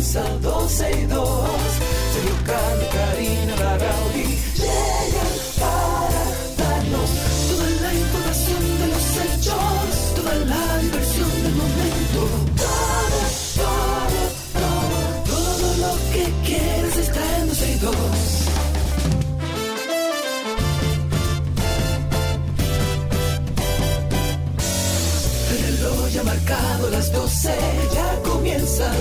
comienza 12 y 2.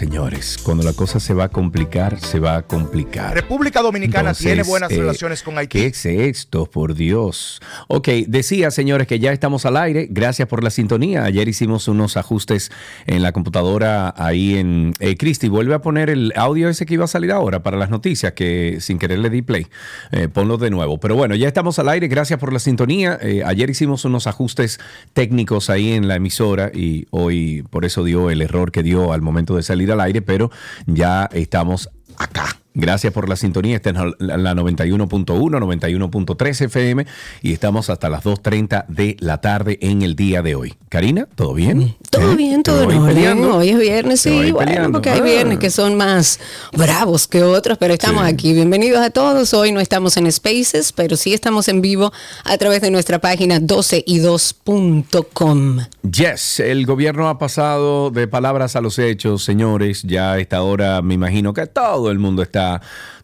señores, cuando la cosa se va a complicar, se va a complicar. República Dominicana Entonces, tiene buenas eh, relaciones con Haití. ¿Qué es esto, por Dios? Ok, decía, señores, que ya estamos al aire. Gracias por la sintonía. Ayer hicimos unos ajustes en la computadora ahí en... Eh, Cristi, vuelve a poner el audio ese que iba a salir ahora para las noticias, que sin querer le di play. Eh, ponlo de nuevo. Pero bueno, ya estamos al aire. Gracias por la sintonía. Eh, ayer hicimos unos ajustes técnicos ahí en la emisora y hoy por eso dio el error que dio al momento de salir al aire, pero ya estamos acá. Gracias por la sintonía. Esta es la la 91.1, 91.3 FM y estamos hasta las 2.30 de la tarde en el día de hoy. Karina, ¿todo bien? Todo ¿Eh? bien, ¿Te todo en orden. Hoy es viernes, sí, bueno, peleando. porque hay Ah. viernes que son más bravos que otros, pero estamos Sí. aquí. Bienvenidos a todos. Hoy no estamos en Spaces, pero sí estamos en vivo a través de nuestra página 12y2.com. Yes, el gobierno ha pasado de palabras a los hechos, señores. Ya a esta hora me imagino que todo el mundo está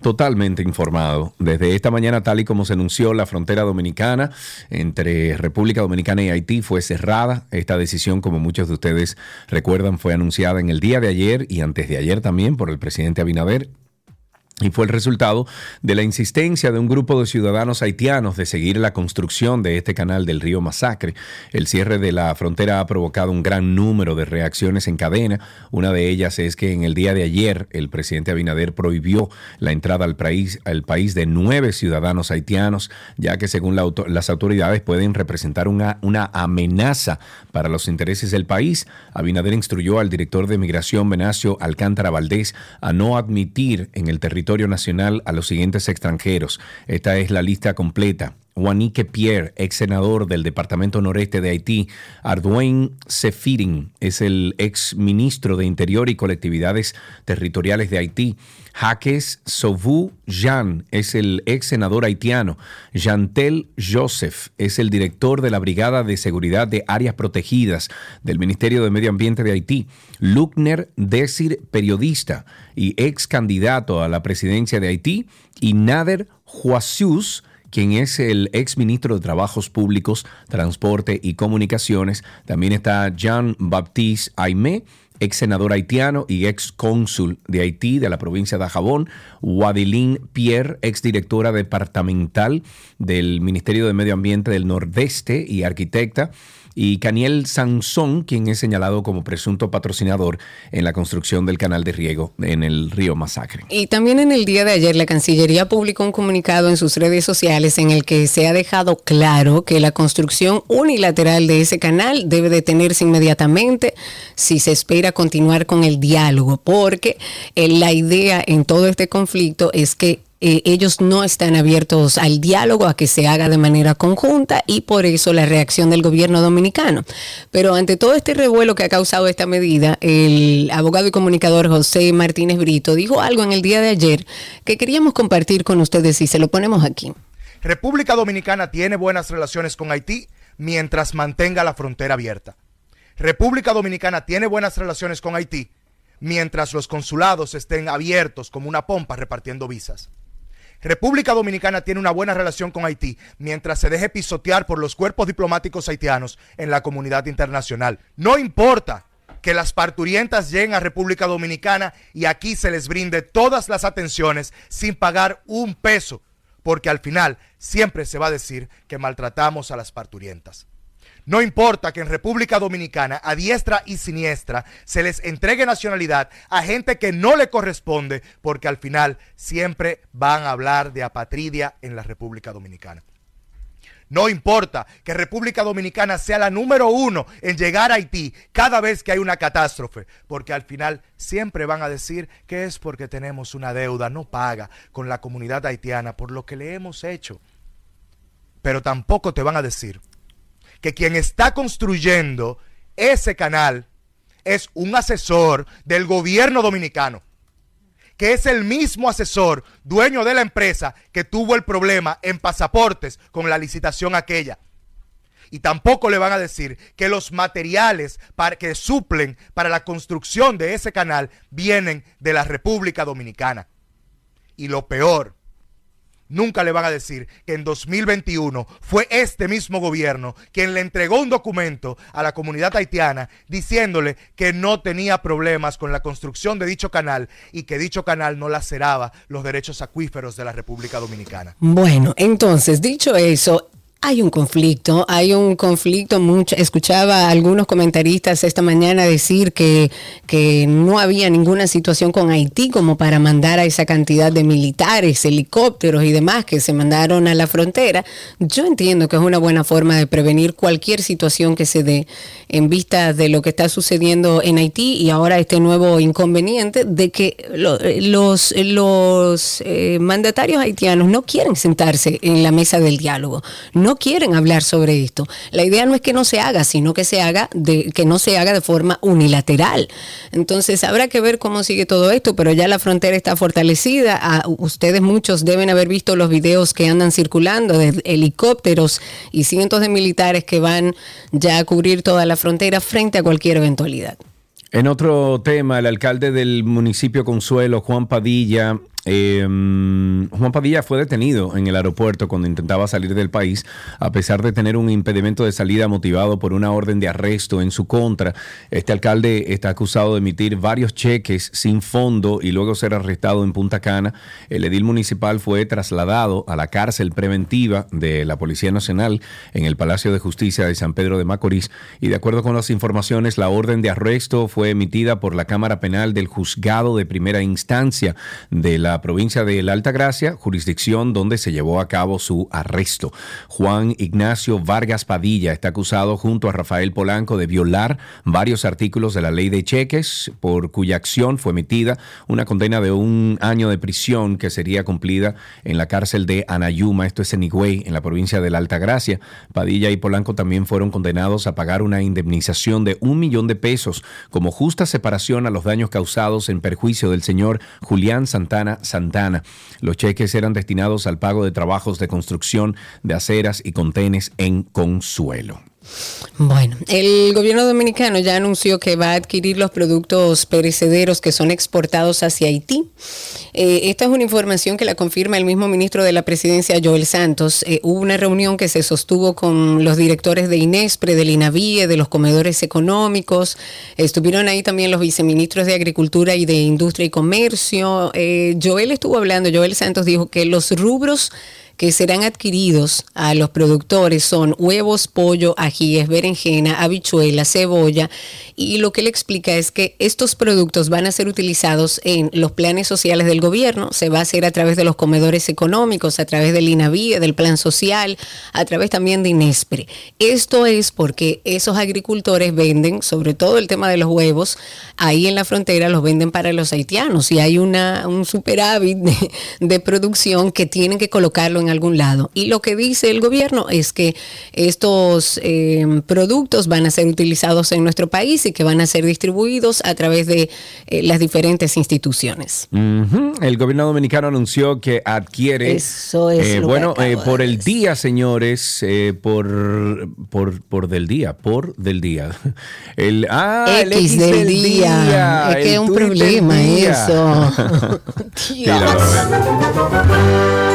totalmente informado. Desde esta mañana, tal y como se anunció, la frontera dominicana entre República Dominicana y Haití fue cerrada. Esta decisión, como muchos de ustedes recuerdan, fue anunciada en el día de ayer y antes de ayer también por el presidente Abinader. Y fue el resultado de la insistencia de un grupo de ciudadanos haitianos de seguir la construcción de este canal del río Masacre. El cierre de la frontera ha provocado un gran número de reacciones en cadena. Una de ellas es que en el día de ayer el presidente Abinader prohibió la entrada al país, al país de nueve ciudadanos haitianos, ya que según la auto- las autoridades pueden representar una, una amenaza para los intereses del país. Abinader instruyó al director de migración, Venancio Alcántara Valdés, a no admitir en el territorio nacional a los siguientes extranjeros. Esta es la lista completa. Juanique Pierre, ex senador del Departamento Noreste de Haití. Arduin Sefirin es el ex ministro de Interior y Colectividades Territoriales de Haití. Jaques Sauvou Jean es el ex senador haitiano. Jantel Joseph es el director de la Brigada de Seguridad de Áreas Protegidas del Ministerio de Medio Ambiente de Haití. Luckner Desir, periodista y ex candidato a la presidencia de Haití. Y Nader Huasius, quien es el ex ministro de Trabajos Públicos, Transporte y Comunicaciones. También está Jean-Baptiste Aimé, ex senador haitiano y ex cónsul de Haití de la provincia de Jabón. Wadeline Pierre, ex directora departamental del Ministerio de Medio Ambiente del Nordeste y arquitecta. Y Caniel Sansón, quien es señalado como presunto patrocinador en la construcción del canal de riego en el río Masacre. Y también en el día de ayer la Cancillería publicó un comunicado en sus redes sociales en el que se ha dejado claro que la construcción unilateral de ese canal debe detenerse inmediatamente si se espera continuar con el diálogo, porque eh, la idea en todo este conflicto es que eh, ellos no están abiertos al diálogo, a que se haga de manera conjunta y por eso la reacción del gobierno dominicano. Pero ante todo este revuelo que ha causado esta medida, el abogado y comunicador José Martínez Brito dijo algo en el día de ayer que queríamos compartir con ustedes y se lo ponemos aquí. República Dominicana tiene buenas relaciones con Haití mientras mantenga la frontera abierta. República Dominicana tiene buenas relaciones con Haití mientras los consulados estén abiertos como una pompa repartiendo visas. República Dominicana tiene una buena relación con Haití mientras se deje pisotear por los cuerpos diplomáticos haitianos en la comunidad internacional. No importa que las parturientas lleguen a República Dominicana y aquí se les brinde todas las atenciones sin pagar un peso, porque al final siempre se va a decir que maltratamos a las parturientas. No importa que en República Dominicana, a diestra y siniestra, se les entregue nacionalidad a gente que no le corresponde, porque al final siempre van a hablar de apatridia en la República Dominicana. No importa que República Dominicana sea la número uno en llegar a Haití cada vez que hay una catástrofe, porque al final siempre van a decir que es porque tenemos una deuda no paga con la comunidad haitiana por lo que le hemos hecho. Pero tampoco te van a decir que quien está construyendo ese canal es un asesor del gobierno dominicano que es el mismo asesor, dueño de la empresa, que tuvo el problema en pasaportes con la licitación aquella. Y tampoco le van a decir que los materiales para, que suplen para la construcción de ese canal vienen de la República Dominicana. Y lo peor Nunca le van a decir que en 2021 fue este mismo gobierno quien le entregó un documento a la comunidad haitiana diciéndole que no tenía problemas con la construcción de dicho canal y que dicho canal no laceraba los derechos acuíferos de la República Dominicana. Bueno, entonces, dicho eso, hay un conflicto, hay un conflicto mucho. Escuchaba a algunos comentaristas esta mañana decir que, que no había ninguna situación con Haití como para mandar a esa cantidad de militares, helicópteros y demás que se mandaron a la frontera. Yo entiendo que es una buena forma de prevenir cualquier situación que se dé en vista de lo que está sucediendo en Haití y ahora este nuevo inconveniente de que los, los eh, mandatarios haitianos no quieren sentarse en la mesa del diálogo. Quieren hablar sobre esto. La idea no es que no se haga, sino que se haga de, que no se haga de forma unilateral. Entonces habrá que ver cómo sigue todo esto, pero ya la frontera está fortalecida. Ah, ustedes muchos deben haber visto los videos que andan circulando de helicópteros y cientos de militares que van ya a cubrir toda la frontera frente a cualquier eventualidad. En otro tema, el alcalde del municipio Consuelo, Juan Padilla, Em, Juan Padilla fue detenido en el aeropuerto cuando intentaba salir del país, a pesar de tener un impedimento de salida motivado por una orden de arresto en su contra. Este alcalde está acusado de emitir varios cheques sin fondo y luego ser arrestado en Punta Cana. El edil municipal fue trasladado a la cárcel preventiva de la Policía Nacional en el Palacio de Justicia de San Pedro de Macorís y de acuerdo con las informaciones, la orden de arresto fue emitida por la Cámara Penal del Juzgado de Primera Instancia de la provincia de La Alta Gracia, jurisdicción donde se llevó a cabo su arresto. Juan Ignacio Vargas Padilla está acusado junto a Rafael Polanco de violar varios artículos de la ley de cheques, por cuya acción fue emitida una condena de un año de prisión que sería cumplida en la cárcel de Anayuma, esto es en Higüey, en la provincia de La Alta Gracia. Padilla y Polanco también fueron condenados a pagar una indemnización de un millón de pesos como justa separación a los daños causados en perjuicio del señor Julián Santana Santana. Los cheques eran destinados al pago de trabajos de construcción de aceras y contenes en Consuelo. Bueno, el gobierno dominicano ya anunció que va a adquirir los productos perecederos que son exportados hacia Haití. Eh, esta es una información que la confirma el mismo ministro de la presidencia, Joel Santos. Eh, hubo una reunión que se sostuvo con los directores de INESPRE, del INAVIE, de los comedores económicos. Estuvieron ahí también los viceministros de Agricultura y de Industria y Comercio. Eh, Joel estuvo hablando, Joel Santos dijo que los rubros que serán adquiridos a los productores son huevos, pollo, ajíes, berenjena, habichuela, cebolla. Y lo que él explica es que estos productos van a ser utilizados en los planes sociales del gobierno. Se va a hacer a través de los comedores económicos, a través del INAVIE, del plan social, a través también de INESPRE. Esto es porque esos agricultores venden, sobre todo el tema de los huevos, ahí en la frontera los venden para los haitianos y hay una, un superávit de, de producción que tienen que colocarlo en algún lado. Y lo que dice el gobierno es que estos eh, productos van a ser utilizados en nuestro país y que van a ser distribuidos a través de eh, las diferentes instituciones. El gobierno dominicano anunció que adquiere... Eso es eh, bueno, por el día, señores, por, por, por del día, por del día. El, ah, X, del, día. Es que es un problema eso.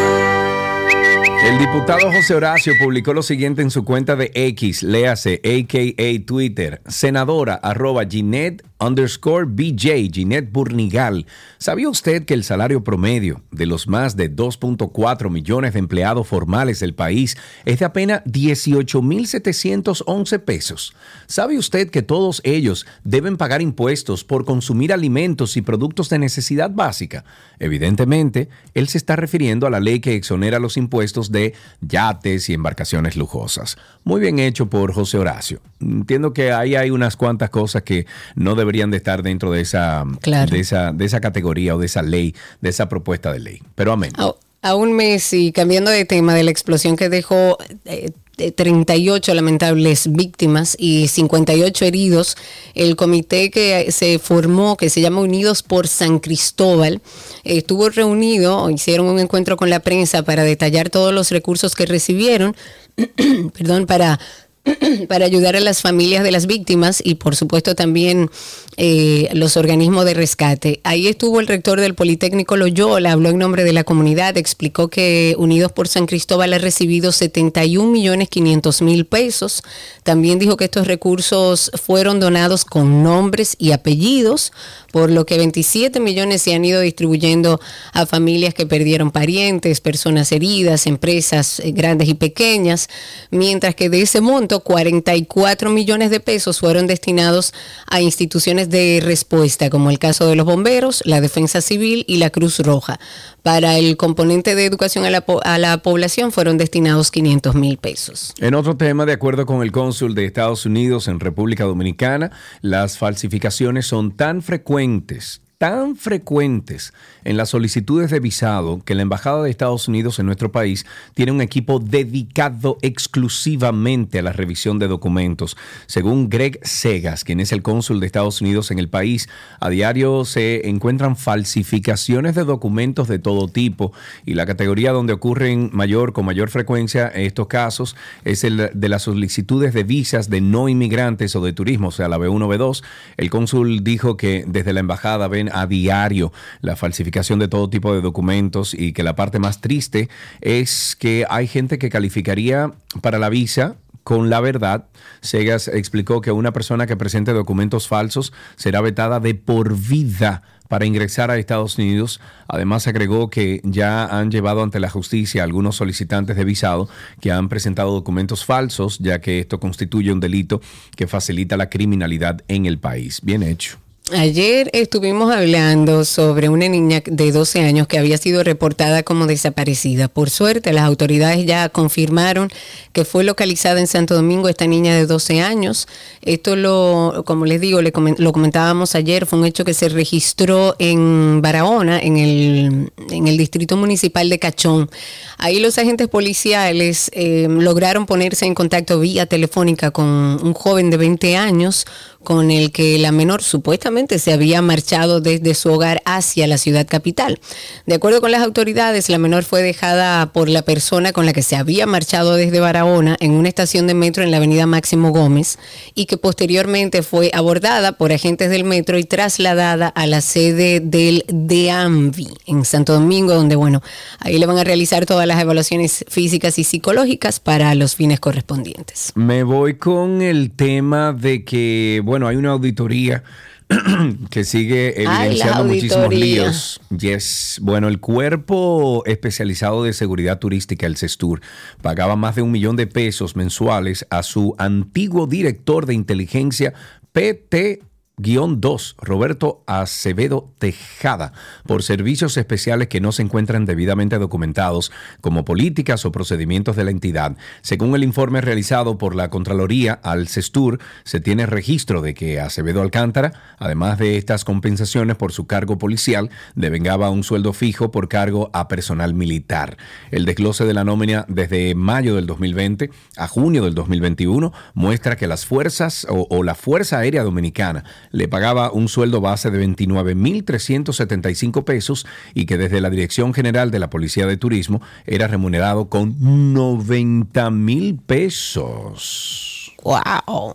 El diputado José Horacio publicó lo siguiente en su cuenta de X, léase, a.k.a. Twitter, senadora arroba Ginette underscore BJ, Ginette Burnigal. ¿Sabía usted que el salario promedio de los más de 2.4 millones de empleados formales del país es de apenas 18.711 pesos? ¿Sabe usted que todos ellos deben pagar impuestos por consumir alimentos y productos de necesidad básica? Evidentemente, él se está refiriendo a la ley que exonera los impuestos de yates y embarcaciones lujosas. Muy bien hecho por José Horacio. Entiendo que ahí hay unas cuantas cosas que no deberían de estar dentro de esa, de esa, de esa categoría o de esa ley, de esa propuesta de ley. Pero amén. A, un mes y cambiando de tema de la explosión que dejó eh, 38 lamentables víctimas y 58 heridos. El comité que se formó, que se llama Unidos por San Cristóbal, estuvo reunido, hicieron un encuentro con la prensa para detallar todos los recursos que recibieron, perdón, para para ayudar a las familias de las víctimas y por supuesto también eh, los organismos de rescate. Ahí estuvo el rector del Politécnico Loyola, habló en nombre de la comunidad, explicó que Unidos por San Cristóbal ha recibido 71 millones 500 mil pesos. También dijo que estos recursos fueron donados con nombres y apellidos, por lo que 27 millones se han ido distribuyendo a familias que perdieron parientes, personas heridas, empresas eh, grandes y pequeñas, mientras que de ese monto 44 millones de pesos fueron destinados a instituciones de respuesta, como el caso de los bomberos, la defensa civil y la Cruz Roja. Para el componente de educación a la, a la población fueron destinados 500 mil pesos. En otro tema, de acuerdo con el cónsul de Estados Unidos en República Dominicana, las falsificaciones son tan frecuentes tan frecuentes en las solicitudes de visado que la Embajada de Estados Unidos en nuestro país tiene un equipo dedicado exclusivamente a la revisión de documentos. Según Greg Segas, quien es el cónsul de Estados Unidos en el país, a diario se encuentran falsificaciones de documentos de todo tipo y la categoría donde ocurren mayor con mayor frecuencia estos casos es el de las solicitudes de visas de no inmigrantes o de turismo, o sea, la B1, B2. El cónsul dijo que desde la embajada ven a diario la falsificación de todo tipo de documentos y que la parte más triste es que hay gente que calificaría para la visa con la verdad. Segas explicó que una persona que presente documentos falsos será vetada de por vida para ingresar a Estados Unidos. Además, agregó que ya han llevado ante la justicia a algunos solicitantes de visado que han presentado documentos falsos, ya que esto constituye un delito que facilita la criminalidad en el país. Bien hecho. Ayer estuvimos hablando sobre una niña de 12 años que había sido reportada como desaparecida. Por suerte, las autoridades ya confirmaron que fue localizada en Santo Domingo esta niña de 12 años. Esto lo, como les digo, lo comentábamos ayer, fue un hecho que se registró en Barahona, en el, en el distrito municipal de Cachón. Ahí los agentes policiales eh, lograron ponerse en contacto vía telefónica con un joven de 20 años con el que la menor supuestamente se había marchado desde su hogar hacia la ciudad capital. De acuerdo con las autoridades, la menor fue dejada por la persona con la que se había marchado desde Barahona en una estación de metro en la avenida Máximo Gómez y que posteriormente fue abordada por agentes del metro y trasladada a la sede del DEAMVI en Santo Domingo, donde, bueno, ahí le van a realizar todas las evaluaciones físicas y psicológicas para los fines correspondientes. Me voy con el tema de que, bueno, hay una auditoría que sigue evidenciando muchísimos líos. Yes. Bueno, el Cuerpo Especializado de Seguridad Turística, el CESTUR, pagaba más de un millón de pesos mensuales a su antiguo director de inteligencia, PT 2, Roberto Acevedo Tejada, por servicios especiales que no se encuentran debidamente documentados como políticas o procedimientos de la entidad. Según el informe realizado por la Contraloría al CESTUR, se tiene registro de que Acevedo Alcántara, además de estas compensaciones por su cargo policial, devengaba un sueldo fijo por cargo a personal militar. El desglose de la nómina desde mayo del 2020 a junio del 2021 muestra que las fuerzas o, o la Fuerza Aérea Dominicana le pagaba un sueldo base de 29.375 pesos y que desde la Dirección General de la Policía de Turismo era remunerado con 90 mil pesos. Wow.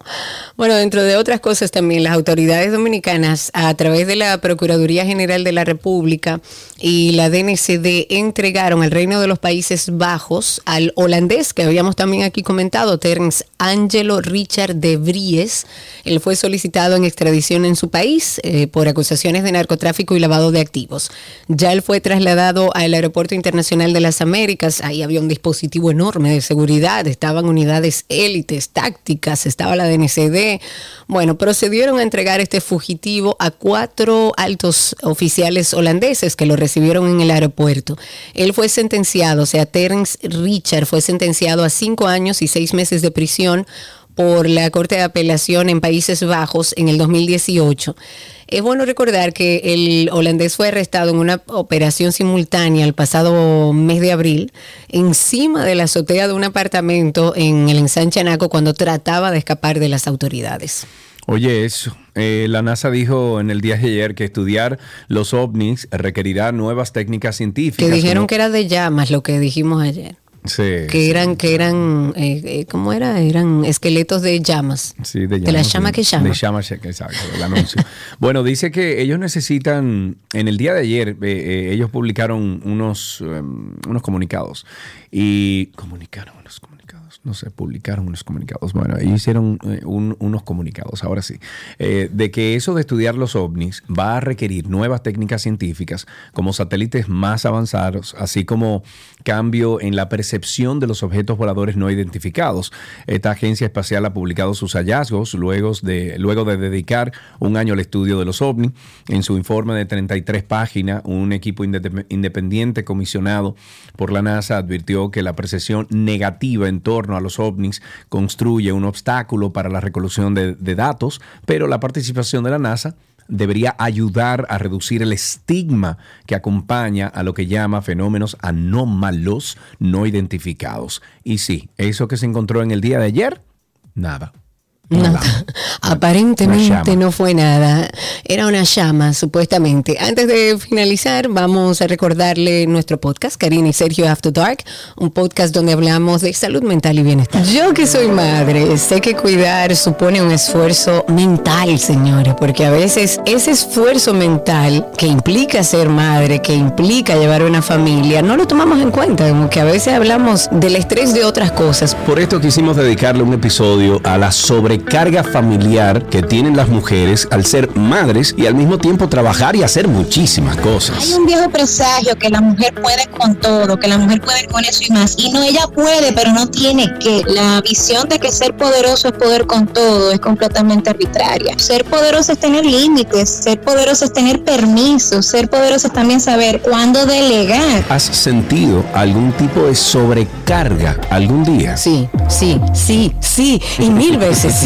Bueno, dentro de otras cosas también, las autoridades dominicanas, a través de la Procuraduría General de la República y la DNCD, entregaron al Reino de los Países Bajos al holandés, que habíamos también aquí comentado, Terence Angelo Richard de Vries. Él fue solicitado en extradición en su país eh, por acusaciones de narcotráfico y lavado de activos. Ya él fue trasladado al Aeropuerto Internacional de las Américas. Ahí había un dispositivo enorme de seguridad, estaban unidades élites, tácticas estaba la DNCD. Bueno, procedieron a entregar este fugitivo a cuatro altos oficiales holandeses que lo recibieron en el aeropuerto. Él fue sentenciado, o sea, Terence Richard fue sentenciado a cinco años y seis meses de prisión por la Corte de Apelación en Países Bajos en el 2018. Es bueno recordar que el holandés fue arrestado en una operación simultánea el pasado mes de abril encima de la azotea de un apartamento en el ensanche Anaco cuando trataba de escapar de las autoridades. Oye, eso. Eh, la NASA dijo en el día de ayer que estudiar los ovnis requerirá nuevas técnicas científicas. Que dijeron que era de llamas lo que dijimos ayer que eran, que eran, eh, eh, ¿cómo era? Eran esqueletos de llamas. Sí, de llamas. De la llama que llama. De llama, exacto, el anuncio. bueno, dice que ellos necesitan, en el día de ayer, eh, ellos publicaron unos, em, unos comunicados y comunicaron unos comunicados no sé, publicaron unos comunicados. Bueno, hicieron eh, unos comunicados, ahora sí, eh, de que eso de estudiar los ovnis va a requerir nuevas técnicas científicas como satélites más avanzados, así como cambio en la percepción de los objetos voladores no identificados. Esta agencia espacial ha publicado sus hallazgos luego de, luego de dedicar un año al estudio de los ovnis. En su informe de 33 páginas, un equipo independiente comisionado por la NASA advirtió que la percepción negativa en torno a los ovnis construye un obstáculo para la recolección de, datos, pero la participación de la NASA debería ayudar a reducir el estigma que acompaña a lo que llama fenómenos anómalos no identificados. Y sí, eso que se encontró en el día de ayer, nada. Nada. Aparentemente no fue nada. Era una llama, supuestamente. Antes de finalizar, vamos a recordarle nuestro podcast, Karina y Sergio After Dark, un podcast donde hablamos de salud mental y bienestar. Yo que soy madre, sé que cuidar supone un esfuerzo mental, señores, porque a veces ese esfuerzo mental que implica ser madre, que implica llevar una familia, no lo tomamos en cuenta, como que a veces hablamos del estrés de otras cosas. Por esto quisimos dedicarle un episodio a la sobre carga familiar que tienen las mujeres al ser madres y al mismo tiempo trabajar y hacer muchísimas cosas. Hay un viejo presagio que la mujer puede con todo, que la mujer puede con eso y más. Y no, ella puede, pero no tiene que. La visión de que ser poderoso es poder con todo es completamente arbitraria. Ser poderoso es tener límites, ser poderoso es tener permisos, ser poderoso es también saber cuándo delegar. ¿Has sentido algún tipo de sobrecarga algún día? Sí, sí, sí, sí, y mil veces sí.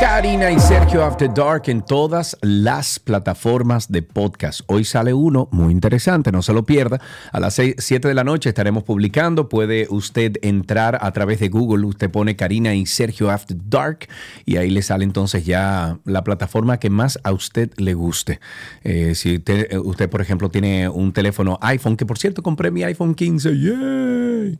Karina y Sergio After Dark en todas las plataformas de podcast. Hoy sale uno muy interesante, no se lo pierda. A las 7 de la noche estaremos publicando. Puede usted entrar a través de Google. Usted pone Karina y Sergio After Dark y ahí le sale entonces ya la plataforma que más a usted le guste. Eh, si usted, usted, por ejemplo, tiene un teléfono iPhone, que por cierto compré mi iPhone 15. ¡Yay!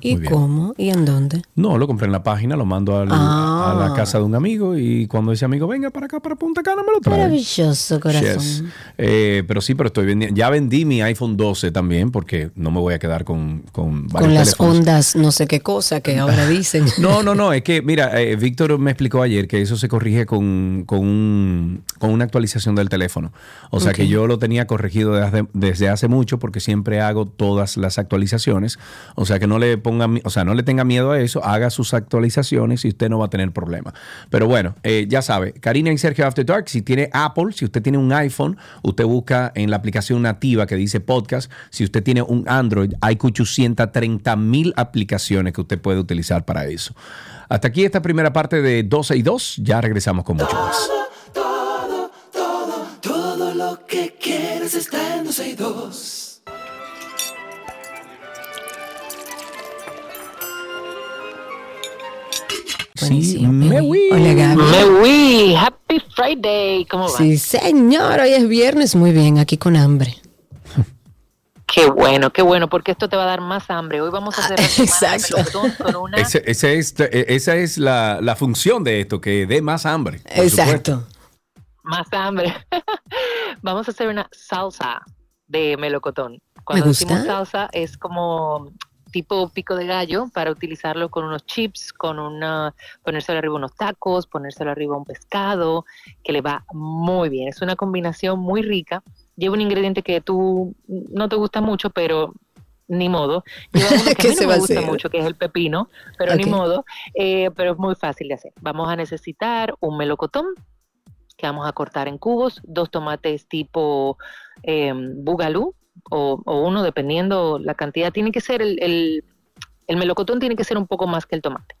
¿Y cómo? ¿Y en dónde? No, lo compré en la página, lo mando a la ah. casa de un amigo y cuando ese amigo venga para acá, para Punta Cana, me lo trae. Maravilloso, corazón. Eh, pero sí, pero estoy vendiendo. Ya vendí mi iPhone 12 también porque no me voy a quedar con Con, con las ondas, no sé qué cosa que ahora dicen. no, no, no. Es que, mira, eh, Víctor me explicó ayer que eso se corrige con, con, un, con una actualización del teléfono. O sea que yo lo tenía corregido desde, desde hace mucho porque siempre hago todas las actualizaciones. O sea que no le pongo o sea, no le tenga miedo a eso, haga sus actualizaciones y usted no va a tener problema. Pero bueno, eh, ya sabe, Karina y Sergio After Dark, si tiene Apple, si usted tiene un iPhone, usted busca en la aplicación nativa que dice podcast. Si usted tiene un Android, hay 830 mil aplicaciones que usted puede utilizar para eso. Hasta aquí esta primera parte de 12 y 2. Ya regresamos con mucho más. Todo, todo, todo lo que quieres está en 12 y 2. Sí, me Hola Gaby. Me Happy Friday. ¿Cómo va? Sí, señor. Hoy es viernes. Muy bien, aquí con hambre. Qué bueno, qué bueno, porque esto te va a dar más hambre. Hoy vamos a hacer Ah, exacto. con una... Ese- ese es- esa es la, la función de esto, que dé más hambre. supuesto. Exacto. Más hambre. Vamos a hacer una salsa de melocotón. Cuando gusta. decimos salsa es como tipo pico de gallo para utilizarlo con unos chips, con una ponérselo arriba unos tacos, ponérselo arriba un pescado, que le va muy bien. Es una combinación muy rica. Lleva un ingrediente que tú no te gusta mucho, pero ni modo. Lleva uno que ¿Qué a mí se no me a gusta mucho, que es el pepino, pero ni modo. Eh, pero es muy fácil de hacer. Vamos a necesitar un melocotón que vamos a cortar en cubos, dos tomates tipo eh, bugalú o, o uno, dependiendo la cantidad. Tiene que ser el, el, el melocotón tiene que ser un poco más que el tomate.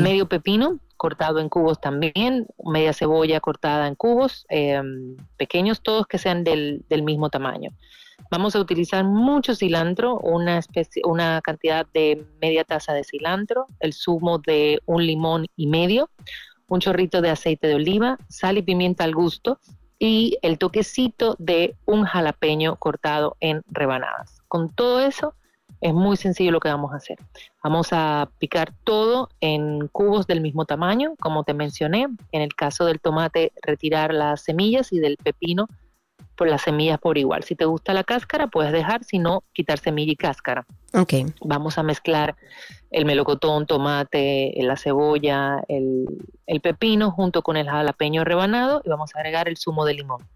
Medio pepino cortado en cubos también, media cebolla cortada en cubos eh, pequeños, todos que sean del, del mismo tamaño. Vamos a utilizar mucho cilantro, una, especie, una cantidad de media taza de cilantro, el zumo de un limón y medio, un chorrito de aceite de oliva, sal y pimienta al gusto y el toquecito de un jalapeño cortado en rebanadas. Con todo eso es muy sencillo lo que vamos a hacer. Vamos a picar todo en cubos del mismo tamaño, como te mencioné. En el caso del tomate, retirar las semillas y del pepino, por las semillas por igual. Si te gusta la cáscara, puedes dejar, si no, quitar semilla y cáscara. Ok. Vamos a mezclar el melocotón, tomate, la cebolla, el, el pepino junto con el jalapeño rebanado y vamos a agregar el zumo de limón.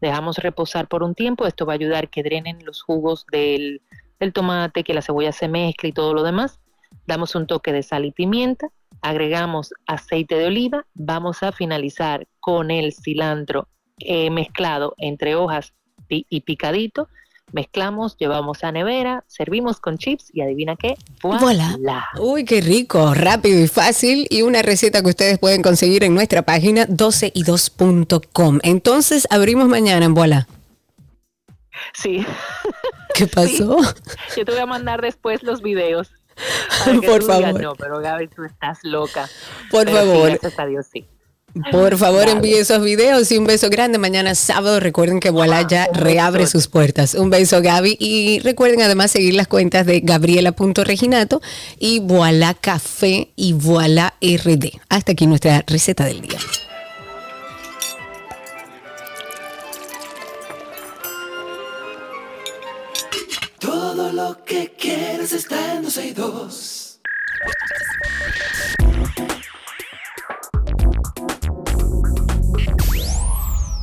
Dejamos reposar por un tiempo, esto va a ayudar que drenen los jugos del, del tomate, que la cebolla se mezcle y todo lo demás. Damos un toque de sal y pimienta, agregamos aceite de oliva, vamos a finalizar con el cilantro eh, mezclado entre hojas y picadito. Mezclamos, llevamos a nevera, servimos con chips y adivina qué, Voilà. voilà. Uy, qué rico, rápido y fácil y una receta que ustedes pueden conseguir en nuestra página 12y2.com. Entonces abrimos mañana en Voilà. Sí, ¿Qué pasó? yo te voy a mandar después los videos. Por digas, favor. no, pero Gaby, tú estás loca. Por Pero sí, favor. gracias a Dios, sí. Por favor, envíe esos videos y un beso grande. Mañana sábado, recuerden que Voilà ya un reabre sus puertas. Un beso, Gaby. Y recuerden además seguir las cuentas de gabriela.reginato y Voilà Café y Voilà RD. Hasta aquí nuestra receta del día. Todo lo que quieres está en 12 y 2.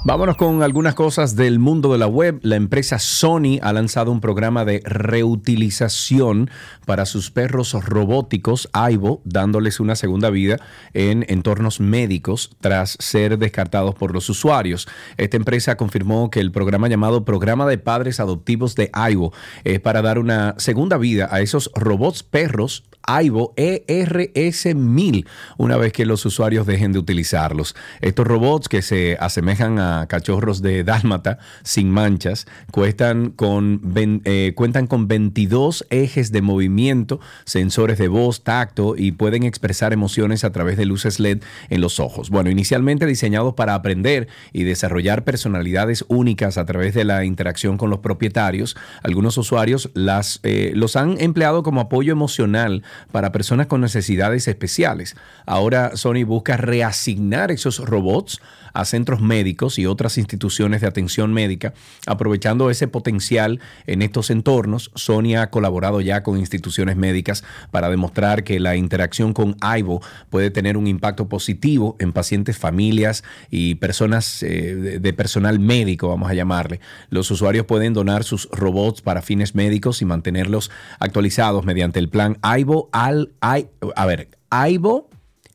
Vámonos con algunas cosas del mundo de la web. La empresa Sony ha lanzado un programa de reutilización para sus perros robóticos Aibo, dándoles una segunda vida en entornos médicos tras ser descartados por los usuarios. Esta empresa confirmó que el programa llamado Programa de Padres Adoptivos de Aibo es para dar una segunda vida a esos robots perros Aibo ERS1000 una vez que los usuarios dejen de utilizarlos. Estos robots que se asemejan a cachorros de dálmata sin manchas cuestan con, eh, cuentan con 22 ejes de movimiento, sensores de voz, tacto y pueden expresar emociones a través de luces LED en los ojos. Bueno, inicialmente diseñados para aprender y desarrollar personalidades únicas a través de la interacción con los propietarios, algunos usuarios las, eh, los han empleado como apoyo emocional para personas con necesidades especiales. Ahora Sony busca reasignar esos robots a centros médicos y otras instituciones de atención médica, aprovechando ese potencial en estos entornos. Sony ha colaborado ya con instituciones médicas para demostrar que la interacción con Aibo puede tener un impacto positivo en pacientes, familias y personas eh, de, personal médico, vamos a llamarle. Los usuarios pueden donar sus robots para fines médicos y mantenerlos actualizados mediante el plan Aibo al I- a ver, Aibo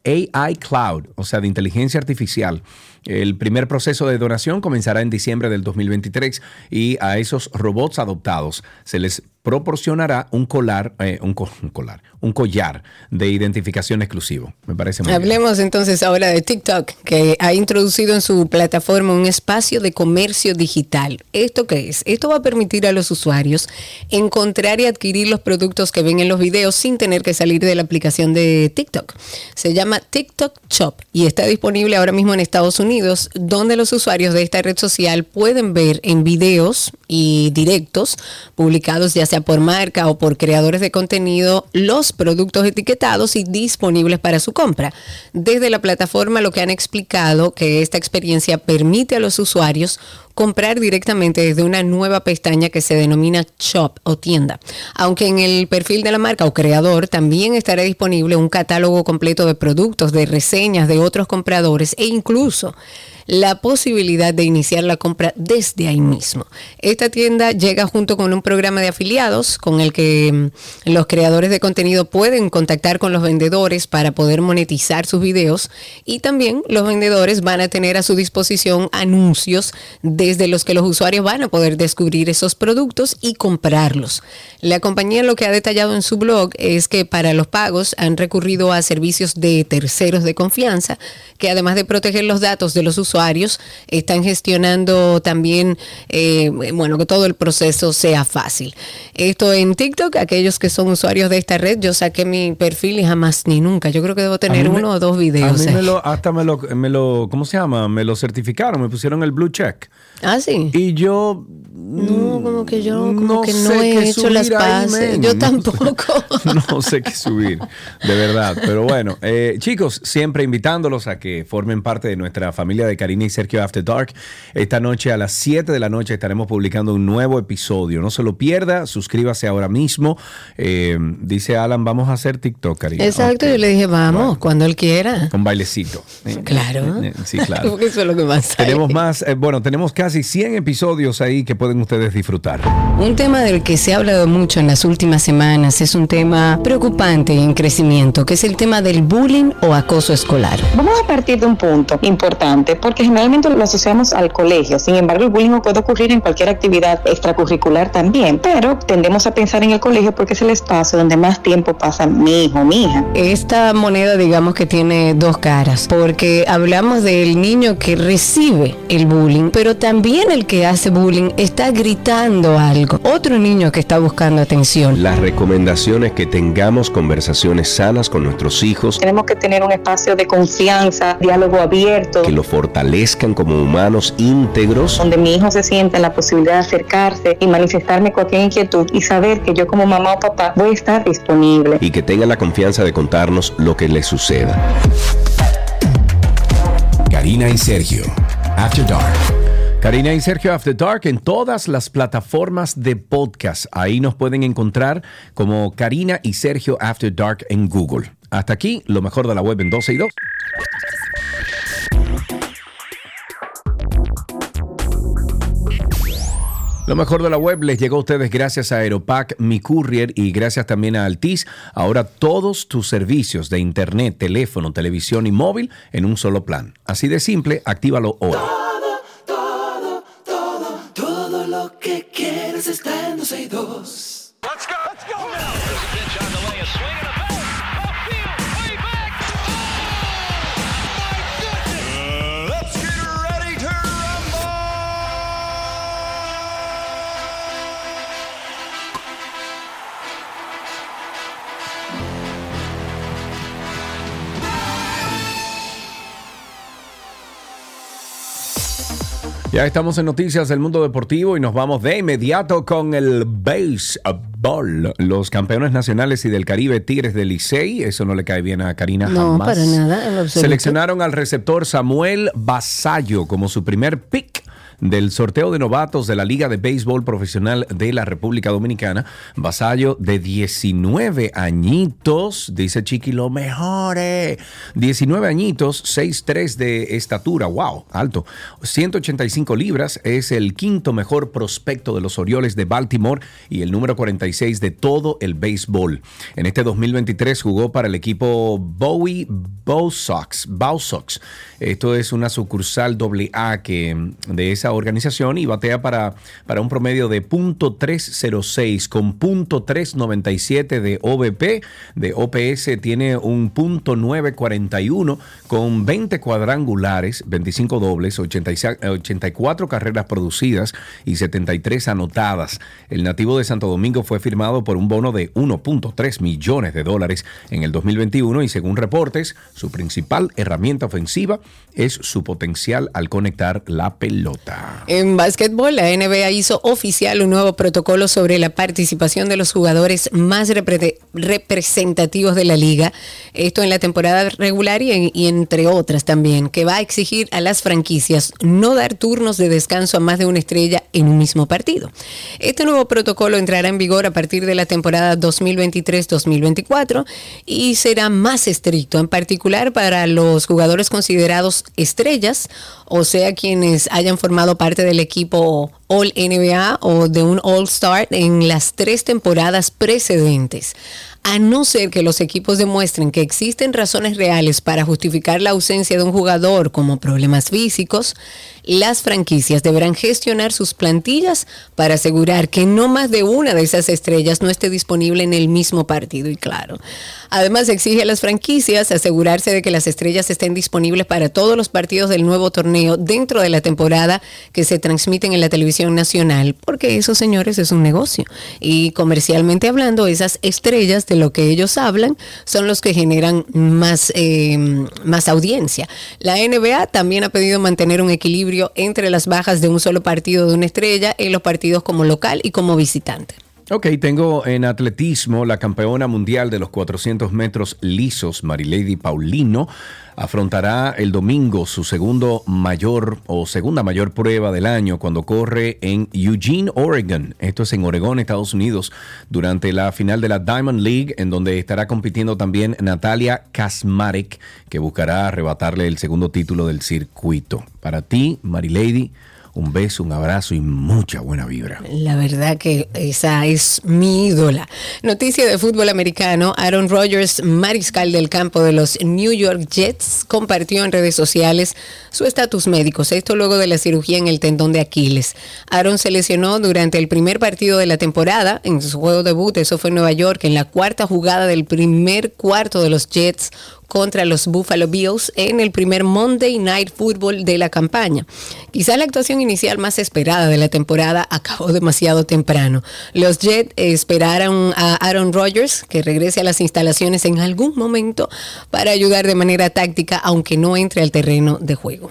AI Cloud, o sea, de inteligencia artificial. El primer proceso de donación comenzará en diciembre del 2023 y a esos robots adoptados se les proporcionará un colar, eh, un, co- un colar, un collar de identificación exclusivo. Me parece muy. Hablemos entonces ahora de TikTok, que ha introducido en su plataforma un espacio de comercio digital. ¿Esto qué es? Esto va a permitir a los usuarios encontrar y adquirir los productos que ven en los videos sin tener que salir de la aplicación de TikTok. Se llama TikTok Shop y está disponible ahora mismo en Estados Unidos, donde los usuarios de esta red social pueden ver en videos y directos publicados ya sea por marca o por creadores de contenido los productos etiquetados y disponibles para su compra. Desde la plataforma lo que han explicado que esta experiencia permite a los usuarios comprar directamente desde una nueva pestaña que se denomina Shop o tienda. Aunque en el perfil de la marca o creador también estará disponible un catálogo completo de productos, de reseñas de otros compradores e incluso la posibilidad de iniciar la compra desde ahí mismo. Esta tienda llega junto con un programa de afiliados con el que mm, los creadores de contenido pueden contactar con los vendedores para poder monetizar sus videos y también los vendedores van a tener a su disposición anuncios desde los que los usuarios van a poder descubrir esos productos y comprarlos. La compañía lo que ha detallado en su blog es que para los pagos han recurrido a servicios de terceros de confianza que además de proteger los datos de los usuarios, están gestionando también, eh, bueno, que todo el proceso sea fácil. Esto en TikTok, aquellos que son usuarios de esta red, yo saqué mi perfil y jamás ni nunca. Yo creo que debo tener me- uno o dos videos. A mí me ahí. lo, hasta me lo, me lo, ¿cómo se llama? Me lo certificaron, me pusieron el blue check. Ah, sí. Y yo... No, como que yo como no que no he hecho las paces. Yo tampoco. No sé qué subir, de verdad. Pero bueno, eh, chicos, siempre invitándolos a que formen parte de nuestra familia de Karina y Sergio After Dark. Esta noche a las 7 de la noche estaremos publicando un nuevo episodio. No se lo pierda, suscríbase ahora mismo. Eh, dice Alan, vamos a hacer TikTok, Karina. Exacto, yo le dije, vamos, Bueno, cuando él quiera. con bailecito. Eh, Claro. eh, Sí, claro. Porque eso es lo que más hay. Tenemos más, eh, bueno, tenemos casi 100 episodios ahí que pueden ustedes disfrutar. Un tema del que se ha hablado mucho en las últimas semanas es un tema preocupante y en crecimiento, que es el tema del bullying o acoso escolar. Vamos a partir de un punto importante, porque generalmente lo asociamos al colegio. Sin embargo, el bullying puede ocurrir en cualquier actividad extracurricular también, pero tendemos a pensar en el colegio porque es el espacio donde más tiempo pasa mi hijo mi hija. Esta moneda digamos que tiene dos caras, porque hablamos del niño que recibe el bullying, pero también el que hace bullying está gritando algo. Otro niño que está buscando atención. La recomendación es que tengamos conversaciones sanas con nuestros hijos Tenemos que tener un espacio de confianza, diálogo abierto, que lo fortalezcan como humanos íntegros donde mi hijo se sienta en la posibilidad de acercarse y manifestarme cualquier inquietud y saber que yo como mamá o papá voy a estar disponible. y que tengan la confianza de contarnos lo que les suceda. Karina y Sergio. After Dark. Karina y Sergio After Dark en todas las plataformas de podcast. Ahí nos pueden encontrar como Karina y Sergio After Dark en Google. Hasta aquí, lo mejor de la web en 12 y 2. Lo mejor de la web les llegó a ustedes gracias a Aeropack, Mi Courier y gracias también a Altis. Ahora todos tus servicios de internet, teléfono, televisión y móvil en un solo plan. Así de simple, actívalo hoy. Está en 12 y 2. Ya estamos en noticias del mundo deportivo y nos vamos de inmediato con el béisbol. Los campeones nacionales y del Caribe Tigres del Licey, eso no le cae bien a Karina No, jamás. para nada. Seleccionaron al receptor Samuel Basallo como su primer pick del sorteo de novatos de la Liga de Béisbol Profesional de la República Dominicana. Vasallo de 19 añitos, dice Chiqui, lo mejore. 19 añitos, 6'3 de estatura, wow, alto. 185 libras, es el quinto mejor prospecto de los Orioles de Baltimore y el número 46 de todo el béisbol. En este 2023 jugó para el equipo Bowie. Bow Sox. Esto es una sucursal AA que de esa organización y batea para, para un promedio de .306 con .397 de OVP, de OPS tiene un .941 con 20 cuadrangulares, 25 dobles, 84 carreras producidas y 73 anotadas. El nativo de Santo Domingo fue firmado por un bono de 1.3 millones de dólares en el 2021 y según reportes, su principal herramienta ofensiva es su potencial al conectar la pelota. En básquetbol, la NBA hizo oficial un nuevo protocolo sobre la participación de los jugadores más representativos de la liga. Esto en la temporada regular y, entre otras también, que va a exigir a las franquicias no dar turnos de descanso a más de una estrella en un mismo partido. Este nuevo protocolo entrará en vigor a partir de la temporada 2023-2024 y será más estricto, en particular para los jugadores considerados estrellas, o sea, quienes hayan formado parte del equipo All NBA o de un All Star en las tres temporadas precedentes a no ser que los equipos demuestren que existen razones reales para justificar la ausencia de un jugador como problemas físicos, las franquicias deberán gestionar sus plantillas para asegurar que no más de una de esas estrellas no esté disponible en el mismo partido. Y claro, además exige a las franquicias asegurarse de que las estrellas estén disponibles para todos los partidos del nuevo torneo dentro de la temporada que se transmiten en la televisión nacional, porque eso, señores, es un negocio. Y comercialmente hablando, esas estrellas de lo que ellos hablan son los que generan más, eh, más audiencia. La NBA también ha pedido mantener un equilibrio entre las bajas de un solo partido de una estrella en los partidos como local y como visitante. Ok, tengo en atletismo la campeona mundial de los 400 metros lisos, Marilady Paulino, afrontará el domingo su segundo mayor o segunda mayor prueba del año cuando corre en Eugene, Oregon. Esto es en Oregón, Estados Unidos, durante la final de la Diamond League, en donde estará compitiendo también Natalia Kasmarek, que buscará arrebatarle el segundo título del circuito. Para ti, Marilady, un beso, un abrazo y mucha buena vibra. La verdad que esa es mi ídola. Noticia de fútbol americano, Aaron Rodgers, mariscal del campo de los New York Jets, compartió en redes sociales su estatus médico, esto luego de la cirugía en el tendón de Aquiles. Aaron se lesionó durante el primer partido de la temporada, en su juego debut, eso fue en Nueva York, en la cuarta jugada del primer cuarto de los Jets contra los Buffalo Bills en el primer Monday Night Football de la campaña. Quizá la actuación inicial más esperada de la temporada acabó demasiado temprano. Los Jets esperaron a Aaron Rodgers que regrese a las instalaciones en algún momento para ayudar de manera táctica, aunque no entre al terreno de juego.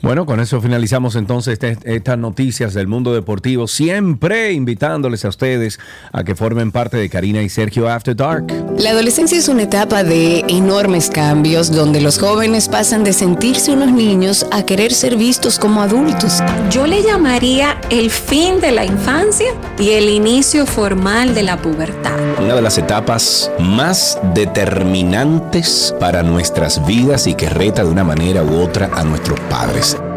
Bueno, con eso finalizamos entonces este, estas noticias del mundo deportivo, siempre invitándoles a ustedes a que formen parte de Karina y Sergio After Dark. La adolescencia es una etapa de enormes cambios donde los jóvenes pasan de sentirse unos niños a querer ser vistos como adultos. Yo le llamaría el fin de la infancia y el inicio formal de la pubertad. Una de las etapas más determinantes para nuestras vidas y que reta de una manera u otra a nuestros padres.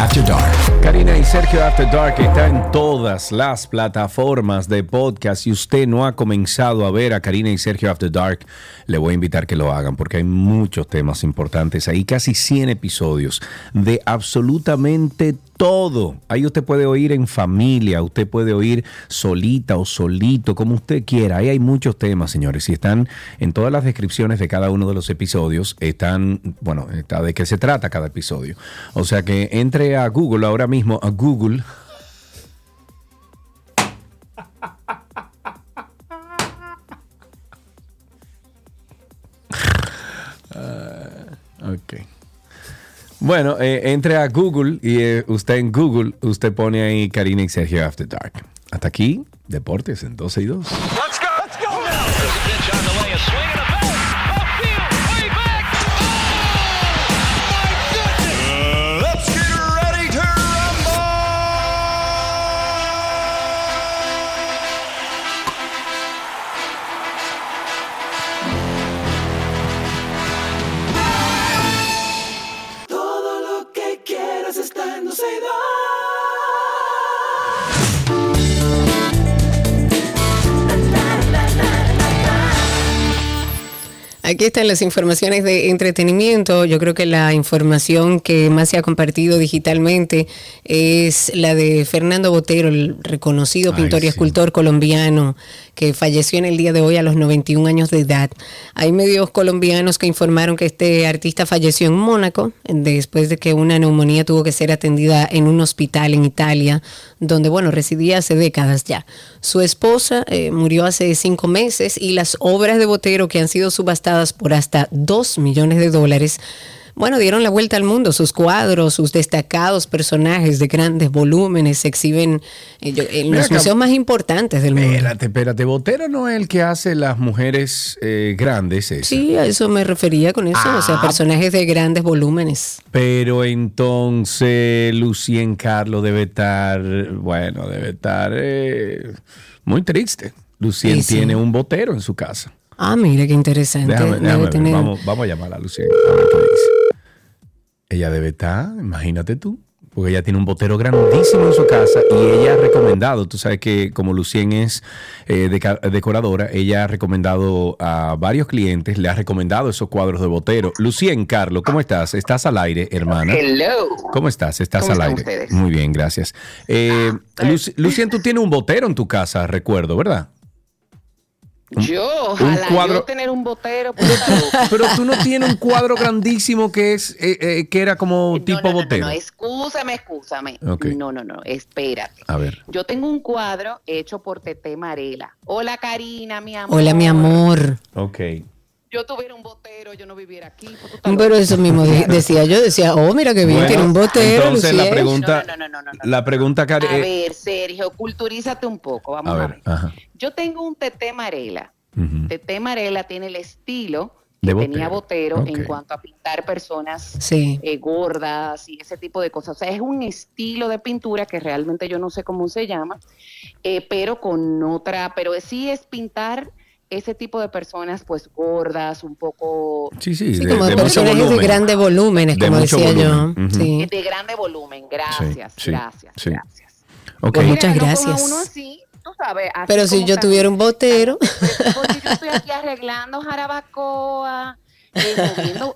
After Dark. Karina y Sergio After Dark está en todas las plataformas de podcast. Si usted no ha comenzado a ver a Karina y Sergio After Dark, le voy a invitar que lo hagan porque hay muchos temas importantes ahí, casi 100 episodios de absolutamente todo. Ahí usted puede oír en familia, usted puede oír solita o solito, como usted quiera. Ahí hay muchos temas, señores, y están en todas las descripciones de cada uno de los episodios. Están, bueno, está de qué se trata cada episodio. O sea que entre a Google ahora mismo, a Google. Uh, ok. Bueno, eh, entre a Google y eh, usted en Google, usted pone ahí Karina y Sergio After Dark. Hasta aquí, Deportes en 12 y 2. Aquí están las informaciones de entretenimiento. Yo creo que la información que más se ha compartido digitalmente es la de Fernando Botero, el reconocido Ay, pintor y sí. escultor colombiano que falleció en el día de hoy a los 91 años de edad. Hay medios colombianos que informaron que este artista falleció en Mónaco después de que una neumonía tuvo que ser atendida en un hospital en Italia, donde, bueno, residía hace décadas ya. Su esposa eh, murió hace cinco meses y las obras de Botero que han sido subastadas por hasta 2 millones de dólares, bueno, dieron la vuelta al mundo. Sus cuadros, sus destacados personajes de grandes volúmenes se exhiben eh, en Mira los acá. museos más importantes del mundo. Espérate, espérate. Botero no es el que hace las mujeres eh, grandes, ese. Sí, a eso me refería con eso, o sea, Ah. personajes de grandes volúmenes. Pero entonces Lucien Carlos debe estar, bueno, debe estar eh, muy triste. Lucien Sí, sí. tiene un botero en su casa. Ah, mire qué interesante. Déjame, Debe déjame ver, tener- Vamos, vamos a llamar a Lucien a ver qué dice. Ella debe estar, imagínate tú, porque ella tiene un botero grandísimo en su casa y ella ha recomendado, tú sabes que como Lucien es eh, deca- decoradora, ella ha recomendado a varios clientes, le ha recomendado esos cuadros de botero. Lucien, Carlos, ¿cómo estás? ¿Estás al aire, hermana? Hello. ¿Cómo estás? ¿Estás ¿Cómo al están aire? ustedes? Muy bien, gracias. Eh, Luci- Lucien, tú tienes un botero en tu casa, recuerdo, ¿verdad? Yo, ojalá cuadro- yo tener un botero. loca. Pero tú no tienes un cuadro grandísimo que es eh, eh, que era como No, tipo no, no, botero. No, no, excúsame, excúsame. No, no, no, espérate. A ver. Yo tengo un cuadro hecho por Tete Marela. Hola, Karina, mi amor. Hola, mi amor. Ok. Yo tuviera un botero, yo no viviera aquí. pues, Pero eso mismo de- decía yo, decía, oh, mira qué bien, Bueno, tiene un botero. Entonces la pregunta, No, no, no, no, no, no. la pregunta, Cari, A eh, ver, Sergio, culturízate un poco. Vamos a a ver, ajá. Yo tengo un Tete Marela. Tete Marela tiene el estilo De que tenía botero. En cuanto a pintar personas Sí. eh, gordas y ese tipo de cosas. O sea, es un estilo de pintura que realmente yo no sé cómo se llama, eh, pero con otra, pero sí es pintar ese tipo de personas pues gordas, un poco Sí, sí, Sí, de, como de mucho personajes de volumen. grandes volúmenes, De como decía volumen. yo. Ujú. Sí. eh, de grande volumen. Gracias, sí, gracias, sí. gracias. Ok. Pues muchas Mira, no coja gracias. uno así, tú sabes, así Pero si yo tuviera un botero. Porque yo estoy aquí arreglando Jarabacoa.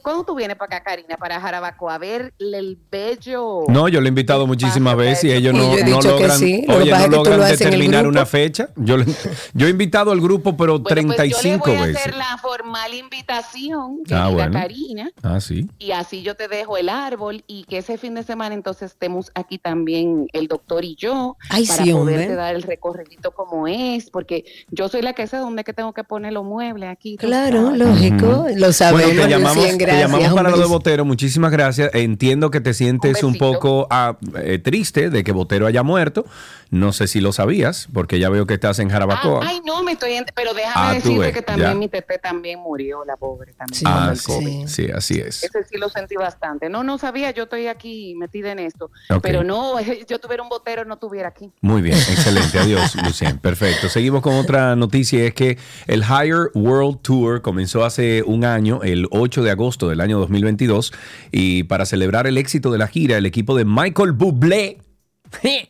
¿Cuándo tú vienes para acá, Karina, para Jarabacoa? A ver el bello. No, yo lo he invitado muchísimas veces y ellos Y no, yo he no logran, sí, oye, no logran determinar una fecha. Yo, le- yo he invitado al grupo, pero Bueno, pues 35 yo le voy a veces. hacer la formal invitación que Ah, bueno. Karina. Ah, sí. Y así yo te dejo el árbol y que ese fin de semana entonces estemos aquí también el doctor y yo Ay, para sí, poderte hombre. dar el recorrido como es, porque yo soy la que sé dónde es que tengo que poner los muebles aquí. Claro, sabes. lógico, lo sabemos. Bueno, te llamamos, te llamamos para lo de. Botero. Muchísimas gracias. Entiendo que te sientes un, poco ah, eh, triste de que Botero haya muerto. No sé si lo sabías, porque ya veo que estás en Ah, Jarabacoa. ay, no, me estoy. Pero déjame Ah, decirte ves, que también ya. mi tete también murió, la pobre también. Sí, con Ah, sí, sí, así es. Ese sí lo sentí bastante. No, no sabía, yo estoy aquí metida en esto. Pero no, yo tuviera un botero, no tuviera aquí. Muy bien, excelente. Adiós, Lucien. Perfecto. Seguimos con otra noticia. Es que el Higher World Tour comenzó hace un año, el 8 de agosto del año 2022. Y para celebrar el éxito de la gira, el equipo de Michael Bublé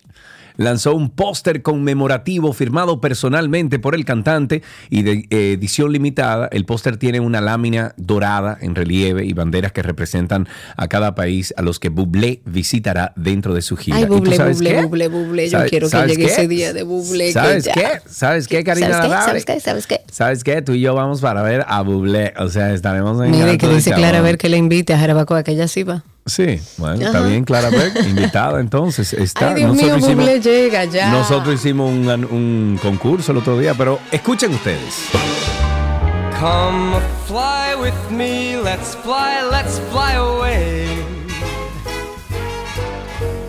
lanzó un póster conmemorativo firmado personalmente por el cantante y de edición limitada. El póster tiene una lámina dorada en relieve y banderas que representan a cada país a los que Bublé visitará dentro de su gira. Ay, ¿Y tú buble, sabes buble, qué? buble, buble. Yo ¿Sabes- quiero que llegue qué? ese día de buble. que ¿Sabes qué? ¿Sabes qué, Karina ¿Sabes qué? ¿Sabes qué? ¿Sabes qué? ¿Sabes qué? Tú y yo vamos para ver a Bublé. O sea, estaremos en Mire, que dice Clara, a ver que le invite a Jarabacoa, que ella sí va. Sí, bueno, está Ajá. bien, Clara Beck, invitada entonces. Está. Ay, Dios mío, hicimos, llega ya. nosotros hicimos un, un concurso el otro día, pero escuchen ustedes. Come fly with me, let's fly, let's fly away.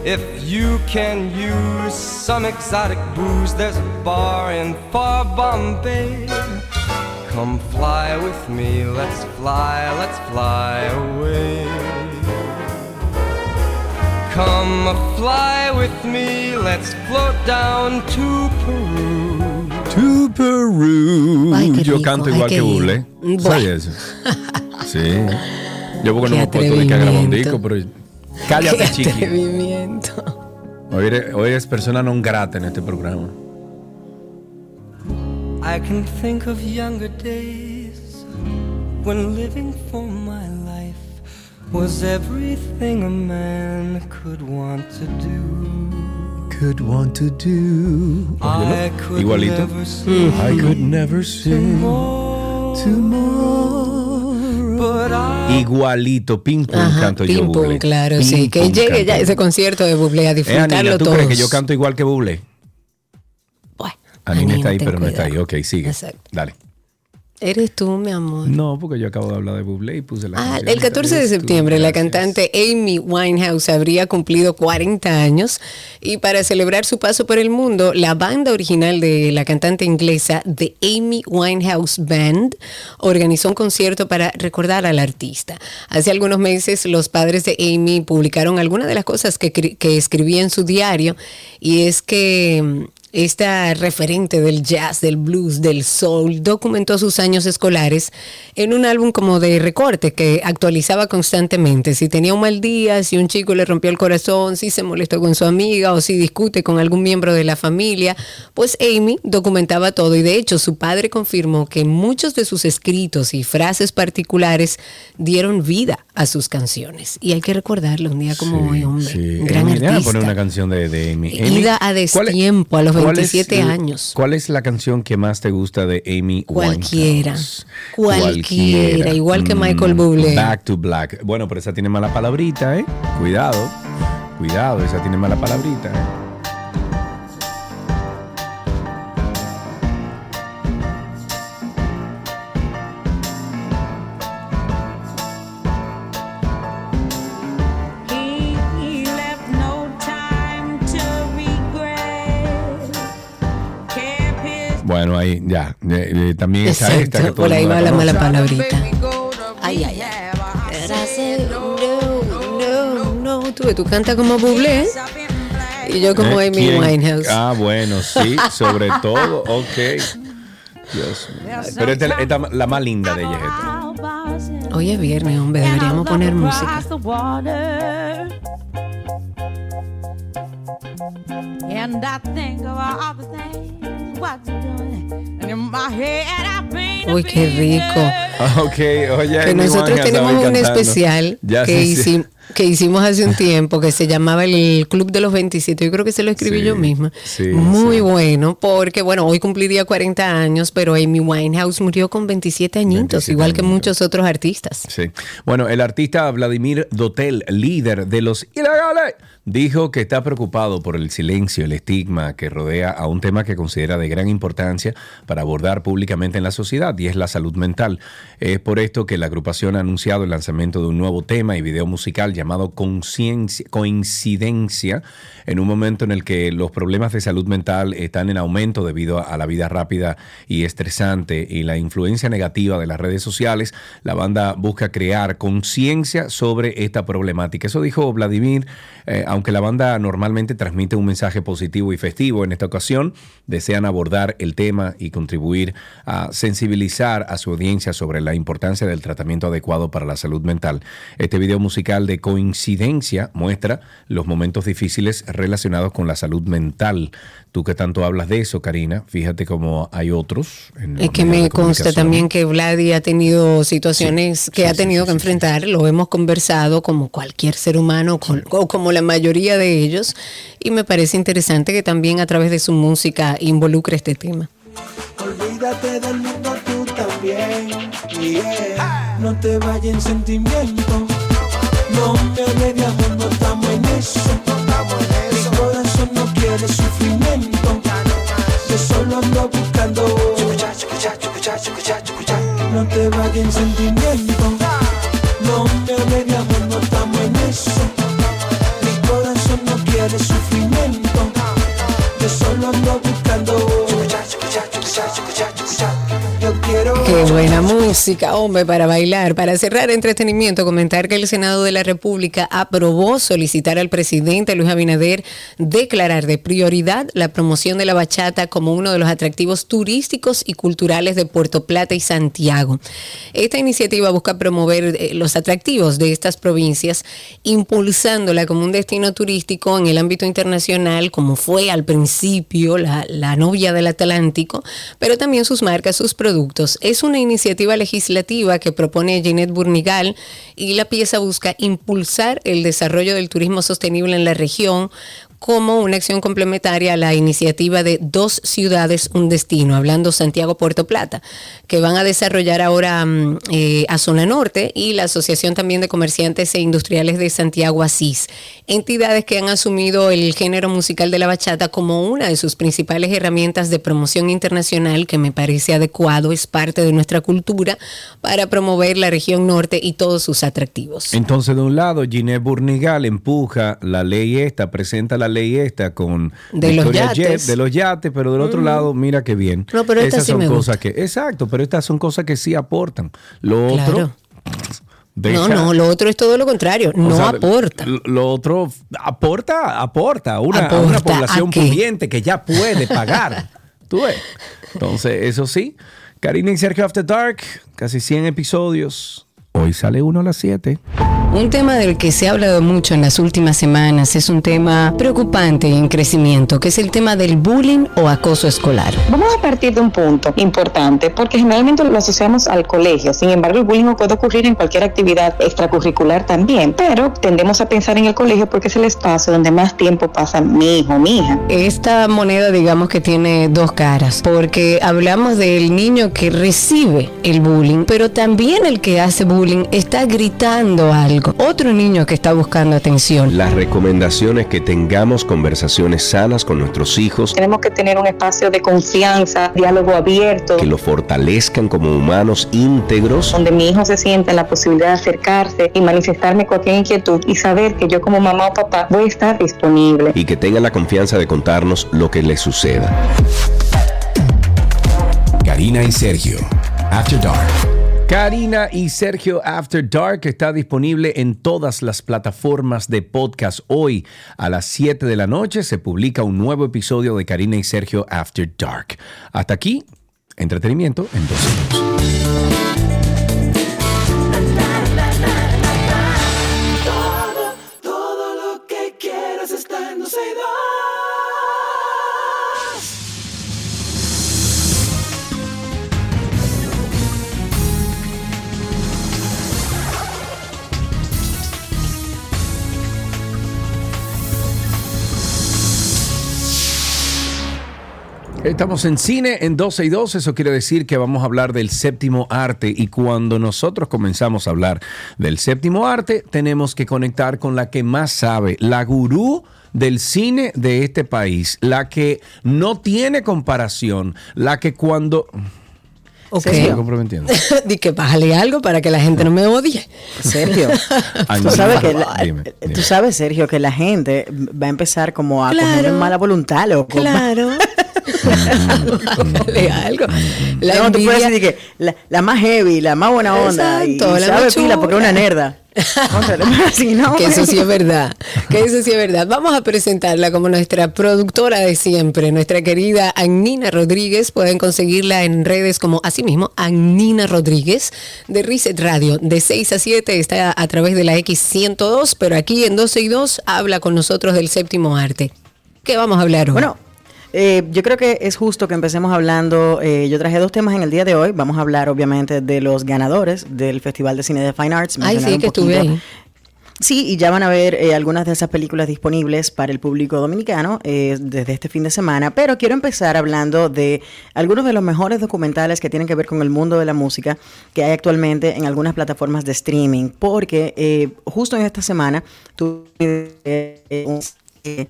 If you can use some exotic booze, there's a bar in far Bombay. Come fly with me, let's fly, let's fly away. Come fly with me, let's float down to Peru. To Peru. Ay, qué yo rico, canto igual que. Bueno. ¿Sabes eso? Sí. Yo porque no me he puesto de que a grabar un disco, pero Cállate, chiqui. Hoy eres, hoy eres persona non grata en este programa. I can think of younger days when living for my life was everything a man could want to do. Could want to do. I could Igualito. never see I could never see but I Igualito, ping pong Ajá, canto yo claro, Ping sí. Que llegue canto ya ese concierto de Bublé a Eh, disfrutarlo Anina, ¿tú todos. crees que yo canto igual que Bublé? Bueno, Anina está ahí, pero no está ahí. Ok, sigue. Exacto. Dale. Eres tú, mi amor. No, porque yo acabo de hablar de Bublé y puse la Ah, el 14 de tú, septiembre la cantante Amy Winehouse habría cumplido 40 años y para celebrar su paso por el mundo, la banda original de la cantante inglesa The Amy Winehouse Band organizó un concierto para recordar al artista. Hace algunos meses los padres de Amy publicaron algunas de las cosas que escribía en su diario y es que mm, esta referente del jazz, del blues, del soul, documentó sus años escolares en un álbum como de recorte que actualizaba constantemente. Si tenía un mal día, si un chico le rompió el corazón, si se molestó con su amiga o si discute con algún miembro de la familia, pues Amy documentaba todo y de hecho su padre confirmó que muchos de sus escritos y frases particulares dieron vida a sus canciones. Y hay que recordarlo un día como hoy, hombre. Sí. Gran Amy, artista. poner una canción de, de Amy. Ida Amy, a ¿cuál es- destiempo a los cuál es 27 la- años. ¿Cuál es la canción que más te gusta de Amy Cualquiera. Winehouse? Cualquiera, igual que Michael Bublé. Back to Black. Bueno, pero esa tiene mala palabrita, ¿eh? Cuidado. Cuidado, esa tiene mala palabrita, ¿eh? Bueno, ahí ya. Eh, eh, también está esta. que Exacto, por ahí va la mala palabrita. Ay, ay, ay. No, no, no. Tú, tú cantas como Bublé y yo como ¿Eh? Amy ¿Quién? Winehouse. Ah, bueno, sí, sobre todo, ok. Dios mío. Pero esta es la- más linda de ella. es esta. Hoy es viernes, hombre, deberíamos poner música. And I think of all the things Uy, qué rico. Ok, oye. Que nosotros tenemos un cantando. especial Ya, que, sí, sí. hicim- que hicimos hace un tiempo que se llamaba el Club de los 27. Yo creo que se lo escribí Sí, yo misma. sí, Muy bueno, porque bueno, hoy cumpliría 40 años, pero Amy Winehouse murió con 27 añitos, 27 igual que muchos otros artistas. Sí. Bueno, el artista Vladimir Dotel, líder de los ilegales, dijo que está preocupado por el silencio, el estigma que rodea a un tema que considera de gran importancia para abordar públicamente en la sociedad y es la salud mental. Es por esto que la agrupación ha anunciado el lanzamiento de un nuevo tema y video musical llamado Coincidencia en un momento en el que los problemas de salud mental están en aumento debido a la vida rápida y estresante y la influencia negativa de las redes sociales, la banda busca crear conciencia sobre esta problemática. Eso dijo Vladimir, eh, aunque la banda normalmente transmite un mensaje positivo y festivo, en esta ocasión desean abordar el tema y contribuir a sensibilizar a su audiencia sobre la importancia del tratamiento adecuado para la salud mental. Este video musical de coincidencia muestra los momentos difíciles relacionados con la salud mental. Tú que tanto hablas de eso, Karina, fíjate cómo hay otros. en Es que me consta también que Vladi ha tenido situaciones que sí, ha tenido sí, que sí, enfrentar, lo hemos conversado como cualquier ser humano con- o como la mayoría de ellos, y me parece interesante que también a través de su música involucre este tema. Olvídate del mundo tú también. yeah. No te vayas en sentimiento. No me amor, no estamos en eso. Mi corazón no quiere sufrimiento. Yo solo ando buscando. No te vayas en sentimiento. No me amor, no estamos en eso. Mi corazón no quiere sufrimiento. Yo solo ando buscando. Qué buena música, hombre, para bailar. Para cerrar entretenimiento, comentar que el Senado de la República aprobó solicitar al presidente Luis Abinader declarar de prioridad la promoción de la bachata como uno de los atractivos turísticos y culturales de Puerto Plata y Santiago. Esta iniciativa busca promover eh, los atractivos de estas provincias, impulsándola como un destino turístico en el ámbito internacional, como fue al principio la novia del Atlántico, pero también sus marcas, sus productos. Es una iniciativa legislativa que propone Ginette Burnigal y la pieza busca impulsar el desarrollo del turismo sostenible en la región como una acción complementaria a la iniciativa de Dos Ciudades, un Destino, hablando Santiago-Puerto Plata, que van a desarrollar ahora mm, eh, a Zona Norte y la Asociación también de Comerciantes e Industriales de Santiago Asís, entidades que han asumido el género musical de la bachata como una de sus principales herramientas de promoción internacional, que me parece adecuado, es parte de nuestra cultura, para promover la región norte y todos sus atractivos. Entonces, de un lado, Ginés Burnigal empuja la ley esta, presenta la esta con De los yates. Jet, de los yates, pero del otro Mm. lado, mira qué bien. No, pero esta Esas sí son me cosas gusta. que, exacto, pero estas son cosas que sí aportan. Lo otro, deja- No, no, lo otro es todo lo contrario, o no sea, aporta. Lo, lo otro aporta, aporta a una, a ¿Aporta una población pudiente que ya puede pagar. Tú ves. Entonces, eso sí. Karina y Sergio After Dark, casi 100 episodios. Hoy sale uno a las 7. Un tema del que se ha hablado mucho en las últimas semanas es un tema preocupante y en crecimiento, que es el tema del bullying o acoso escolar. Vamos a partir de un punto importante, porque generalmente lo asociamos al colegio. Sin embargo, el bullying puede ocurrir en cualquier actividad extracurricular también, pero tendemos a pensar en el colegio porque es el espacio donde más tiempo pasa mi hijo, mi hija. Esta moneda digamos que tiene dos caras, porque hablamos del niño que recibe el bullying, pero también el que hace bullying está gritando algo. Otro niño que está buscando atención. Las recomendaciones que tengamos conversaciones sanas con nuestros hijos, Tenemos que tener un espacio de confianza, diálogo abierto, que lo fortalezcan como humanos íntegros donde mi hijo se sienta en la posibilidad de acercarse y manifestarme cualquier inquietud y saber que yo como mamá o papá voy a estar disponible. y que tengan la confianza de contarnos lo que les suceda. Karina y Sergio. After Dark. Karina y Sergio After Dark está disponible en todas las plataformas de podcast. Hoy a las 7 de la noche se publica un nuevo episodio de Karina y Sergio After Dark. Hasta aquí, entretenimiento en dos segundos. Estamos en cine en 12 y 2, eso quiere decir que vamos a hablar del séptimo arte y cuando nosotros comenzamos a hablar del séptimo arte tenemos que conectar con la que más sabe, la gurú del cine de este país, la que no tiene comparación, la que cuando... Ok. Se está comprometiendo. Di que bájale algo para que la gente no me odie. Sergio, tú sabes, que la- dime, dime. tú sabes, Sergio, que la gente va a empezar como a Claro. coger mala voluntad, loco. Claro. Bájale algo. La no, tú puedes decir que la, la más heavy, la más buena onda, y, Exacto, y la sabe pila porque es una nerda. Así no. que eso sí es verdad, que eso sí es verdad. Vamos a presentarla como nuestra productora de siempre, nuestra querida Annina Rodríguez. Pueden conseguirla en redes como así mismo, Annina Rodríguez de Reset Radio. De 6 a 7 está a través de la X102, pero aquí en 12 y 2 habla con nosotros del séptimo arte. ¿Qué vamos a hablar hoy? Bueno, eh, yo creo que es justo que empecemos hablando. eh, yo traje dos temas en el día de hoy. Vamos a hablar, obviamente, de los ganadores del Festival de Cine de Fine Arts. Ay, sí, que estuve ahí. Sí, y ya van a ver eh, algunas de esas películas disponibles para el público dominicano eh, desde este fin de semana. Pero quiero empezar hablando de algunos de los mejores documentales que tienen que ver con el mundo de la música que hay actualmente en algunas plataformas de streaming. Porque eh, justo en esta semana tuve eh, un eh,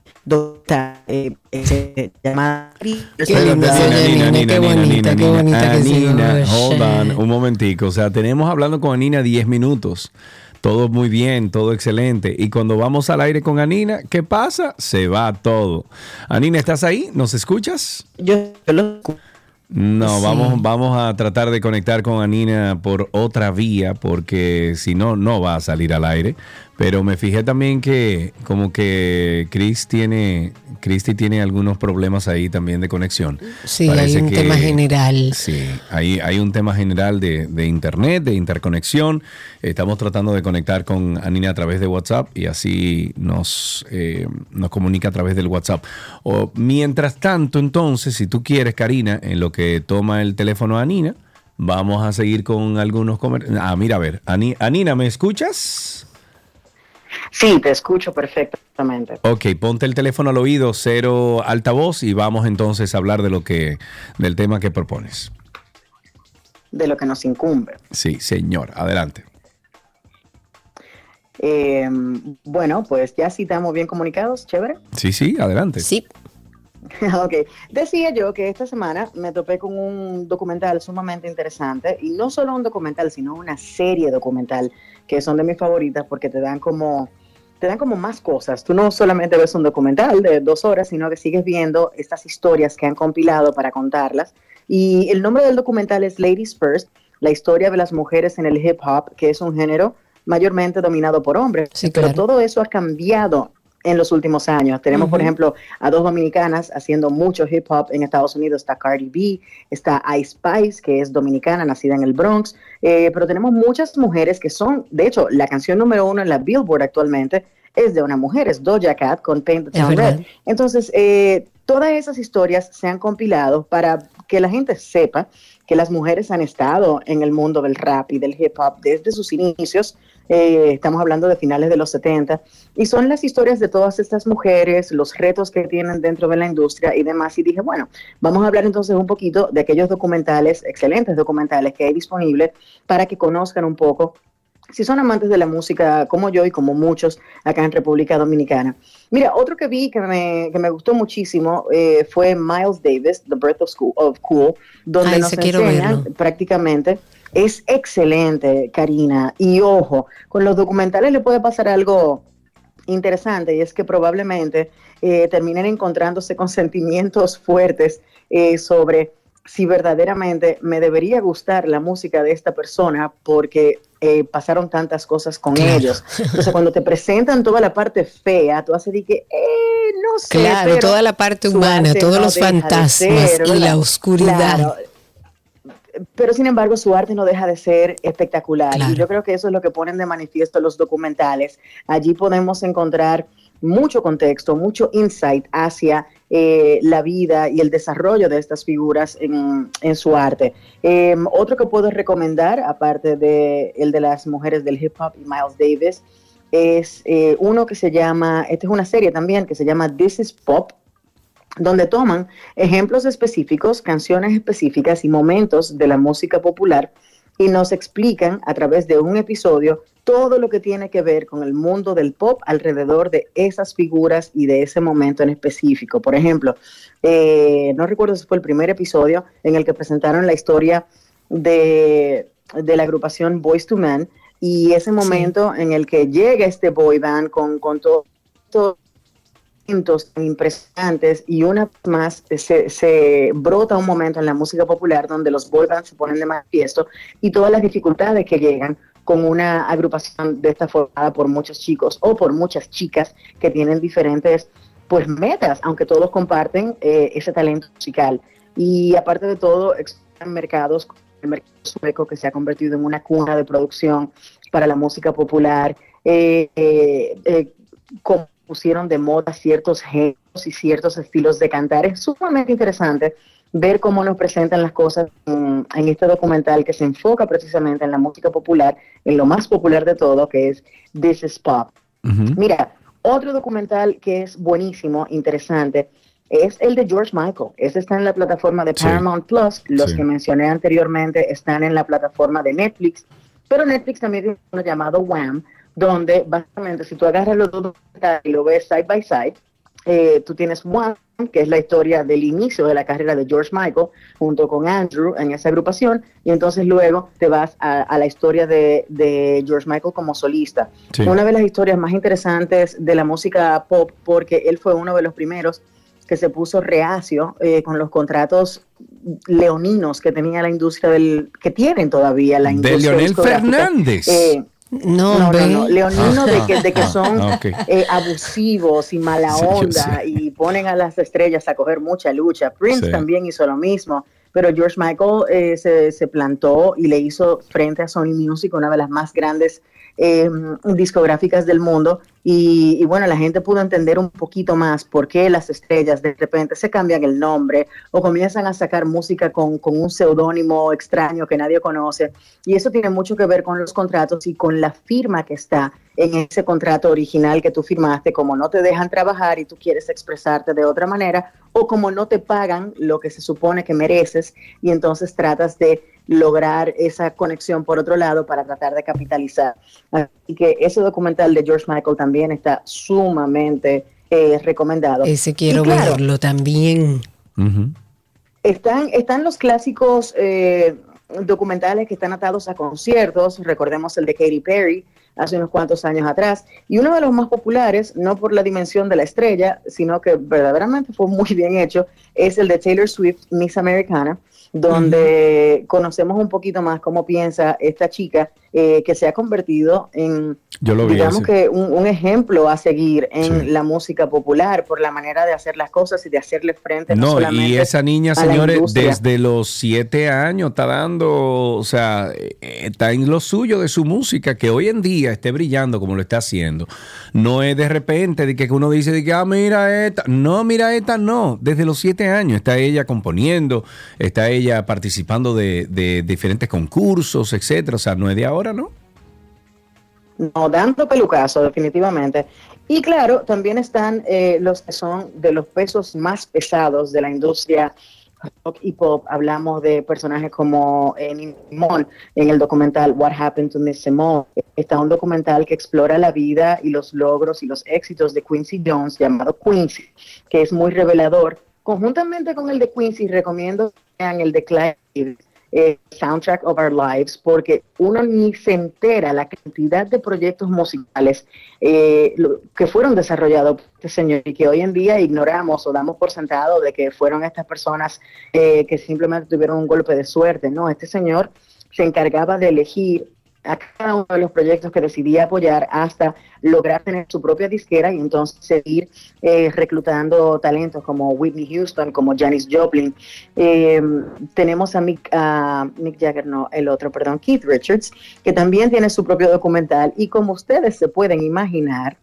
eh, eh, se llama Nina, bonita, Nina, Nina. Ah, hold on, un momentico. O sea, tenemos hablando con Anina 10 minutos. Todo muy bien, todo excelente. Y cuando vamos al aire con Anina, ¿qué pasa? Se va todo. Anina, ¿estás ahí? ¿Nos escuchas? Yo, yo lo No, Sí. vamos, vamos a tratar de conectar con Anina por otra vía, porque si no, no va a salir al aire. Pero me fijé también que como que Chris tiene, Christy tiene algunos problemas ahí también de conexión. Sí, Parece hay un que- tema general. Sí, hay, hay un tema general de, de internet, de interconexión. Estamos tratando de conectar con Anina a través de WhatsApp y así nos, eh, nos comunica a través del WhatsApp. O, mientras tanto, entonces, si tú quieres, Karina, en lo que toma el teléfono Anina, vamos a seguir con algunos comer Ah, mira, a ver, Ani- Anina, ¿me escuchas? Sí, te escucho perfectamente. Ok, ponte el teléfono al oído, cero altavoz y vamos entonces a hablar de lo que, del tema que propones. De lo que nos incumbe. Sí, señor, adelante. Eh, bueno, pues ya sí estamos bien comunicados, chévere. Sí, sí, adelante. Sí. ok, decía yo que esta semana me topé con un documental sumamente interesante y no solo un documental, sino una serie documental que son de mis favoritas porque te dan como te dan como más cosas. Tú no solamente ves un documental de dos horas, sino que sigues viendo estas historias que han compilado para contarlas. Y el nombre del documental es Ladies First, la historia de las mujeres en el hip hop, que es un género mayormente dominado por hombres. Pero todo eso ha cambiado en los últimos años. Tenemos, por ejemplo, a dos dominicanas haciendo mucho hip hop en Estados Unidos. Está Cardi B, está Ice Spice, que es dominicana, nacida en el Bronx. Eh, pero tenemos muchas mujeres que son, de hecho, la canción número uno en la Billboard actualmente es de una mujer, es Doja Cat con Paint the Town. Red. Entonces, eh, todas esas historias se han compilado para que la gente sepa que las mujeres han estado en el mundo del rap y del hip hop desde sus inicios. Eh, estamos hablando de finales de los 70 y son las historias de todas estas mujeres, los retos que tienen dentro de la industria y demás. Y dije, bueno, vamos a hablar entonces un poquito de aquellos documentales, excelentes documentales que hay disponibles para que conozcan un poco si son amantes de la música como yo y como muchos acá en República Dominicana. Mira, otro que vi que me, que me gustó muchísimo eh, fue Miles Davis, The Birth of, School, of Cool, donde Ay, nos enseñan prácticamente. Es excelente, Karina. Y ojo, con los documentales le puede pasar algo interesante y es que probablemente eh, terminen encontrándose con sentimientos fuertes eh, sobre si verdaderamente me debería gustar la música de esta persona porque eh, pasaron tantas cosas con Claro. ellos. Entonces, cuando te presentan toda la parte fea, tú haces de que, eh, no sé. Claro, toda la parte humana, todos no los fantasmas ser, y la oscuridad. Claro. Pero sin embargo, su arte no deja de ser espectacular. Claro. Y yo creo que eso es lo que ponen de manifiesto los documentales. Allí podemos encontrar mucho contexto, mucho insight hacia eh, la vida y el desarrollo de estas figuras en, en su arte. Eh, otro que puedo recomendar, aparte de el de las mujeres del hip hop y Miles Davis, es eh, uno que se llama, esta es una serie también que se llama This is Pop, donde toman ejemplos específicos, canciones específicas y momentos de la música popular y nos explican a través de un episodio todo lo que tiene que ver con el mundo del pop alrededor de esas figuras y de ese momento en específico. Por ejemplo, eh, no recuerdo si fue el primer episodio en el que presentaron la historia de, de la agrupación Boys to Men y ese momento en el que llega este boy band con, con todo, todo momentos impresionantes y una vez más se, se brota un momento en la música popular donde los boy bands se ponen de manifiesto y todas las dificultades que llegan con una agrupación de esta formada por muchos chicos o por muchas chicas que tienen diferentes pues metas, aunque todos comparten eh, ese talento musical. Y aparte de todo, existen mercados como el mercado sueco que se ha convertido en una cuna de producción para la música popular, eh, eh, eh, como pusieron de moda ciertos géneros y ciertos estilos de cantar. Es sumamente interesante ver cómo nos presentan las cosas en, en este documental que se enfoca precisamente en la música popular, en lo más popular de todo, que es This is Pop. Mira, otro documental que es buenísimo, interesante, es el de George Michael. Ese está en la plataforma de Sí. Paramount Plus. Los Sí. que mencioné anteriormente están en la plataforma de Netflix. Pero Netflix también tiene uno llamado Wham, donde básicamente si tú agarras los dos y lo ves side by side, eh, tú tienes Wham, que es la historia del inicio de la carrera de George Michael, junto con Andrew en esa agrupación, y entonces luego te vas a, a la historia de, de George Michael como solista. Sí. Una de las historias más interesantes de la música pop, porque él fue uno de los primeros que se puso reacio eh, con los contratos leoninos que tenía la industria del que tienen todavía la De industria Leonel discográfica. Fernández. Eh, No, no, no, ve. no, leoninos de que, de que Ah, son ah, eh, abusivos y mala onda y ponen a las estrellas a coger mucha lucha. Prince Sí. también hizo lo mismo, pero George Michael eh, se, se plantó y le hizo frente a Sony Music, una de las más grandes eh, discográficas del mundo. Y, y bueno, la gente pudo entender un poquito más por qué las estrellas de repente se cambian el nombre o comienzan a sacar música con, con un seudónimo extraño que nadie conoce. Y eso tiene mucho que ver con los contratos y con la firma que está en ese contrato original que tú firmaste, como no te dejan trabajar y tú quieres expresarte de otra manera, o como no te pagan lo que se supone que mereces y entonces tratas de lograr esa conexión por otro lado para tratar de capitalizar. Así que ese documental de George Michael también está sumamente eh, recomendado. Ese quiero Y claro, verlo también. Están, están los clásicos eh, documentales que están atados a conciertos, recordemos el de Katy Perry hace unos cuantos años atrás, y uno de los más populares, no por la dimensión de la estrella, sino que verdaderamente fue muy bien hecho, es el de Taylor Swift, Miss Americana, donde conocemos un poquito más cómo piensa esta chica eh, que se ha convertido en, Yo lo vi digamos ese. que un, un ejemplo a seguir en Sí. la música popular por la manera de hacer las cosas y de hacerle frente no, No, solamente y esa niña, señores, desde los siete años está dando, o sea, eh, está en lo suyo de su música, que hoy en día esté brillando como lo está haciendo. No es de repente de que uno dice, de que, ah, mira esta. No, mira esta, no. Desde los siete años está ella componiendo, está ella participando de, de diferentes concursos, etcétera. O sea, no es de ahora, ¿no? No, dando pelucazo, definitivamente. Y claro, también están eh, los que son de los pesos más pesados de la industria rock y pop. Hablamos de personajes como eh, en el documental What Happened to Miss Simone. Está un documental que explora la vida y los logros y los éxitos de Quincy Jones llamado Quincy, que es muy revelador. Conjuntamente con el de Quincy, recomiendo que vean el de Clive eh, Soundtrack of Our Lives, porque uno ni se entera la cantidad de proyectos musicales eh, lo- que fueron desarrollados por este señor y que hoy en día ignoramos o damos por sentado de que fueron estas personas eh, que simplemente tuvieron un golpe de suerte. No, este señor se encargaba de elegir a cada uno de los proyectos que decidía apoyar hasta lograr tener su propia disquera y entonces seguir eh, reclutando talentos como Whitney Houston, como Janis Joplin. Eh, tenemos a Mick, a Mick Jagger, no, el otro, perdón, Keith Richards, que también tiene su propio documental y como ustedes se pueden imaginar,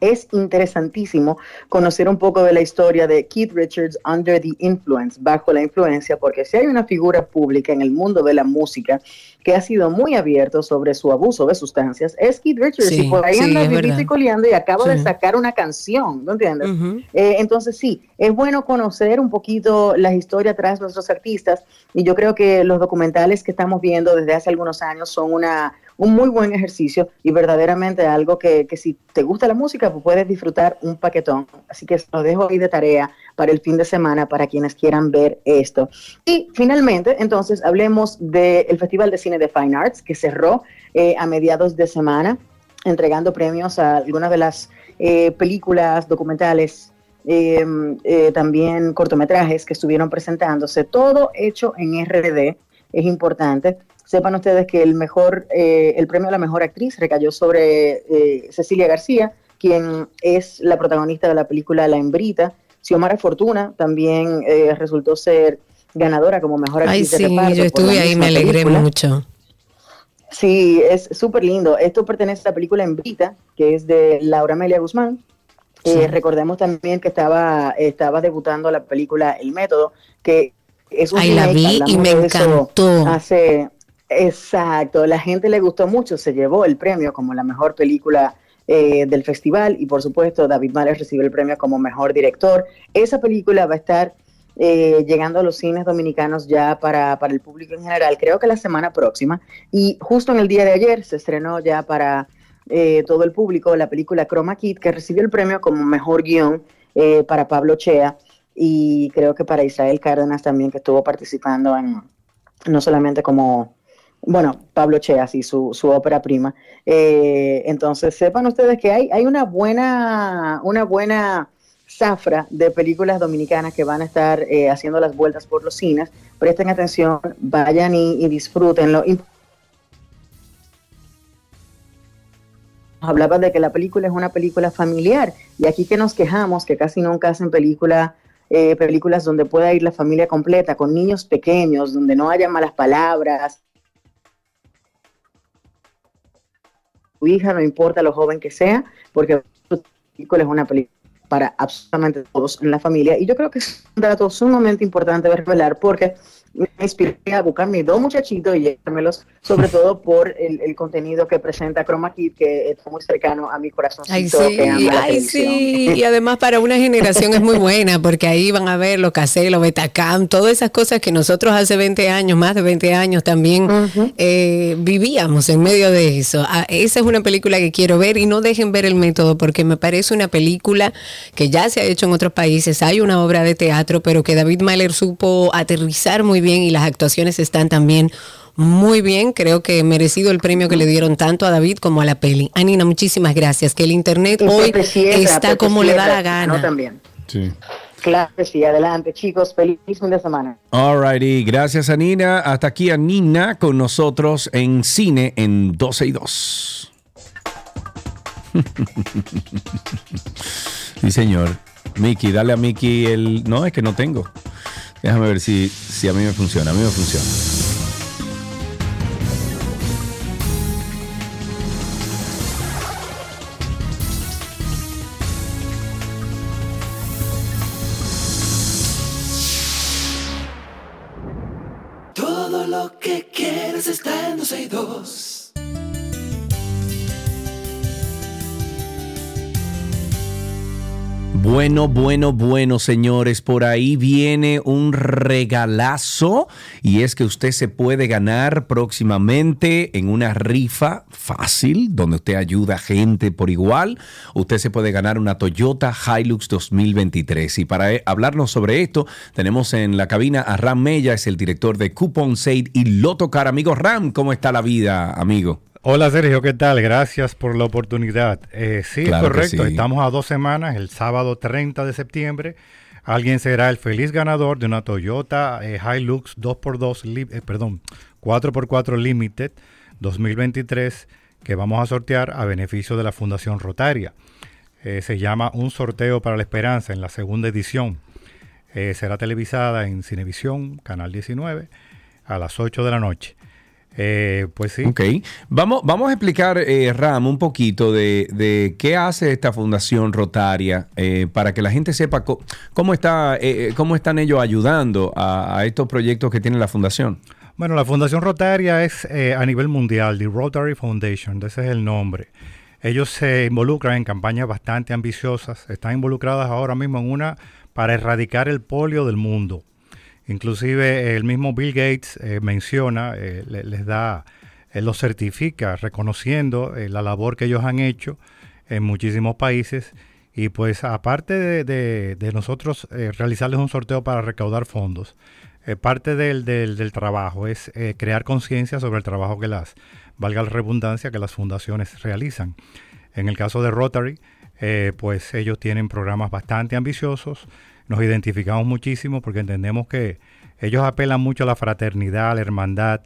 es interesantísimo conocer un poco de la historia de Keith Richards under the influence, bajo la influencia, porque si hay una figura pública en el mundo de la música que ha sido muy abierto sobre su abuso de sustancias, es Keith Richards. Sí, y por ahí sí, anda vivito y coleando y acaba de sacar una canción, ¿no entiendes? Eh, entonces sí, es bueno conocer un poquito la historia tras nuestros artistas y yo creo que los documentales que estamos viendo desde hace algunos años son una, un muy buen ejercicio y verdaderamente algo que, que si te gusta la música pues puedes disfrutar un paquetón. Así que lo dejo ahí de tarea para el fin de semana para quienes quieran ver esto. Y finalmente, entonces, hablemos del Festival de Cine de Fine Arts que cerró eh, a mediados de semana entregando premios a algunas de las eh, películas, documentales, eh, eh, también cortometrajes que estuvieron presentándose, todo hecho en RD, es importante. Sepan ustedes que el mejor, eh, el premio a la mejor actriz recayó sobre eh, Cecilia García, quien es la protagonista de la película La Hembrita. Xiomara Fortuna también eh, resultó ser ganadora como mejor Ay, actriz de sí, reparto yo estuve ahí, misma me alegré película. mucho. Sí, es súper lindo. Esto pertenece a la película Embrita, que es de Laura Amelia Guzmán. Eh, recordemos también que estaba, estaba debutando la película El Método, que es un Ay, la vi y me de encantó. Hace, exacto, la gente le gustó mucho, se llevó el premio como la mejor película eh, del festival y por supuesto David Males recibió el premio como mejor director. Esa película va a estar eh, llegando a los cines dominicanos ya para, para el público en general, creo que la semana próxima. Y justo en el día de ayer se estrenó ya para eh, todo el público la película Chroma Kid, que recibió el premio como mejor guion eh, para Pablo Chea y creo que para Israel Cárdenas también, que estuvo participando en no solamente como, bueno, Pablo Chea, sí, su, su ópera prima. Eh, entonces, sepan ustedes que hay, hay una buena, una buena zafra de películas dominicanas que van a estar eh, haciendo las vueltas por los cines. Presten atención, vayan y, y disfrútenlo. Y hablaba de que la película es una película familiar y aquí que nos quejamos que casi nunca hacen película, eh, películas donde pueda ir la familia completa con niños pequeños, donde no haya malas palabras. Tu hija, no importa lo joven que sea, porque la película es una película para absolutamente todos en la familia. Y yo creo que es un dato sumamente importante de revelar porque me inspiré a buscar mis dos muchachitos y llevármelos, sobre todo por el, el contenido que presenta Chroma Kid, que está muy cercano a mi corazoncito. Ay, sí, que ay, televisión. sí. Y además para una generación es muy buena, porque ahí van a ver los caseros, los Betacam, todas esas cosas que nosotros hace 20 años, más de 20 años también eh, vivíamos en medio de eso. Ah, esa es una película que quiero ver y no dejen ver el método, porque me parece una película que ya se ha hecho en otros países. Hay una obra de teatro, pero que David Mahler supo aterrizar muy bien y las actuaciones están también muy bien, creo que merecido el premio que le dieron tanto a David como a la peli. Anina, muchísimas gracias. Que el internet Y hoy Sierra, está como le da la gana. ¿no? También. Sí. Claro que sí, adelante chicos, feliz fin de semana. Alrighty, gracias a Nina. Hasta aquí a Nina con nosotros en cine en 12 y 2. sí, señor. Miki, dale a Miki el. No, es que no tengo. Déjame ver si, si a mí me funciona. A mí me funciona. Bueno, bueno, bueno, señores, por ahí viene un regalazo y es que usted se puede ganar próximamente en una rifa fácil donde usted ayuda a gente por igual. Usted se puede ganar una Toyota Hilux 2023 y para eh, hablarnos sobre esto tenemos en la cabina a Ram Mella, es el director de Coupon Save y Lotocar. Amigo Ram, ¿cómo está la vida, amigo? Hola Sergio, ¿qué tal? Gracias por la oportunidad. Eh, sí, Claro correcto. sí. Estamos a dos semanas, el sábado 30 de septiembre. Alguien será el feliz ganador de una Toyota eh, Hilux 2x2, li- eh, perdón, 4x4 Limited 2023 que vamos a sortear a beneficio de la Fundación Rotaria. Eh, se llama Un sorteo para la esperanza en la segunda edición. Será televisada en Cinevisión, Canal 19, a las 8 de la noche. Eh, pues sí. Ok. Vamos, vamos a explicar, eh, Ram, un poquito de, de qué hace esta Fundación Rotaria eh, para que la gente sepa cómo, está, eh, eh, cómo están ellos ayudando a, a estos proyectos que tiene la Fundación. Bueno, la Fundación Rotaria es eh, a nivel mundial, The Rotary Foundation, ese es el nombre. Ellos se involucran en campañas bastante ambiciosas, están involucradas ahora mismo en una para erradicar el polio del mundo. Inclusive el mismo Bill Gates eh, menciona, eh, le- les da, eh, los certifica reconociendo la labor que ellos han hecho en muchísimos países. Y pues aparte de, de- nosotros realizarles un sorteo para recaudar fondos, parte del, del- del trabajo es crear conciencia sobre el trabajo que las, valga la redundancia, que las fundaciones realizan. En el caso de Rotary, pues ellos tienen programas bastante ambiciosos, nos identificamos muchísimo porque entendemos que ellos apelan mucho a la fraternidad, a la hermandad.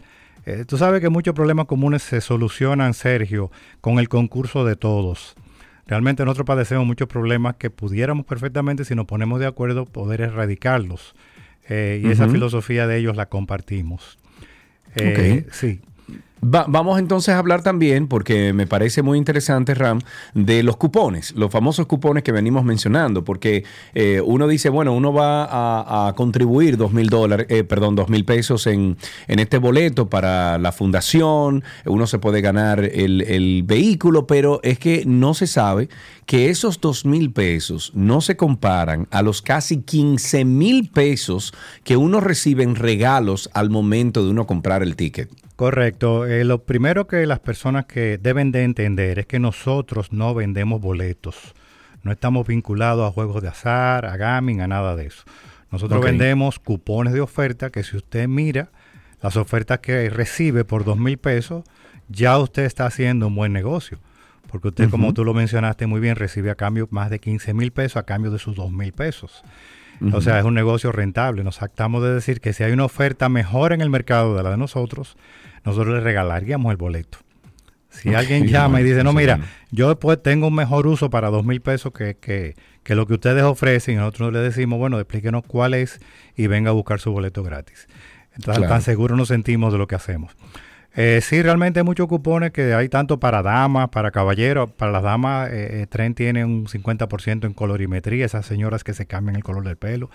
Eh, tú sabes que muchos problemas comunes se solucionan, Sergio, con el concurso de todos. Realmente nosotros padecemos muchos problemas que pudiéramos perfectamente, si nos ponemos de acuerdo, poder erradicarlos. Eh, y esa filosofía de ellos la compartimos. Eh, Sí. Va- vamos entonces a hablar también, porque me parece muy interesante, Ram, de los cupones, los famosos cupones que venimos mencionando, porque eh, uno dice, bueno, uno va a, a contribuir dos mil dólares, eh, perdón, dos mil pesos en, en este boleto para la fundación, uno se puede ganar el, el vehículo, pero es que no se sabe que esos dos mil pesos no se comparan a los casi 15 mil pesos que uno recibe en regalos al momento de uno comprar el ticket. Correcto. Eh, lo primero que las personas que deben de entender es que nosotros no vendemos boletos. No estamos vinculados a juegos de azar, a gaming, a nada de eso. Nosotros vendemos cupones de oferta que si usted mira las ofertas que recibe por dos mil pesos, ya usted está haciendo un buen negocio. porque usted, como tú lo mencionaste muy bien, recibe a cambio más de 15 mil pesos a cambio de sus 2 mil pesos. O sea, es un negocio rentable. Nos actamos de decir que si hay una oferta mejor en el mercado de la de nosotros, nosotros le regalaríamos el boleto. Si alguien llama y dice, no, mira, yo pues tengo un mejor uso para dos mil pesos que, que, que lo que ustedes ofrecen, y nosotros le decimos, bueno, explíquenos cuál es y venga a buscar su boleto gratis. Entonces, Claro. tan seguros nos sentimos de lo que hacemos. Eh, sí, realmente hay muchos cupones que hay tanto para damas, para caballeros. Para las damas, eh, eh, Tren tiene un 50% en colorimetría, esas señoras que se cambian el color del pelo.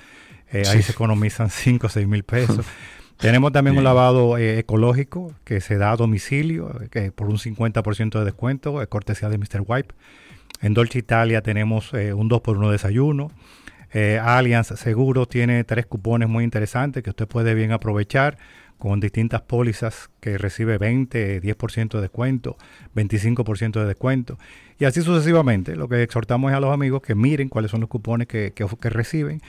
Eh, Ahí se economizan 5 o 6 mil pesos. Tenemos también un lavado eh, ecológico que se da a domicilio que por un 50% de descuento, es cortesía de Mr. Wipe. En Dolce Italia tenemos eh, un 2 por 1 desayuno. Eh, Allianz Seguros tiene tres cupones muy interesantes que usted puede bien aprovechar con distintas pólizas que recibe 20, 10% de descuento, 25% de descuento y así sucesivamente. Lo que exhortamos es a los amigos que miren cuáles son los cupones que, que, que reciben,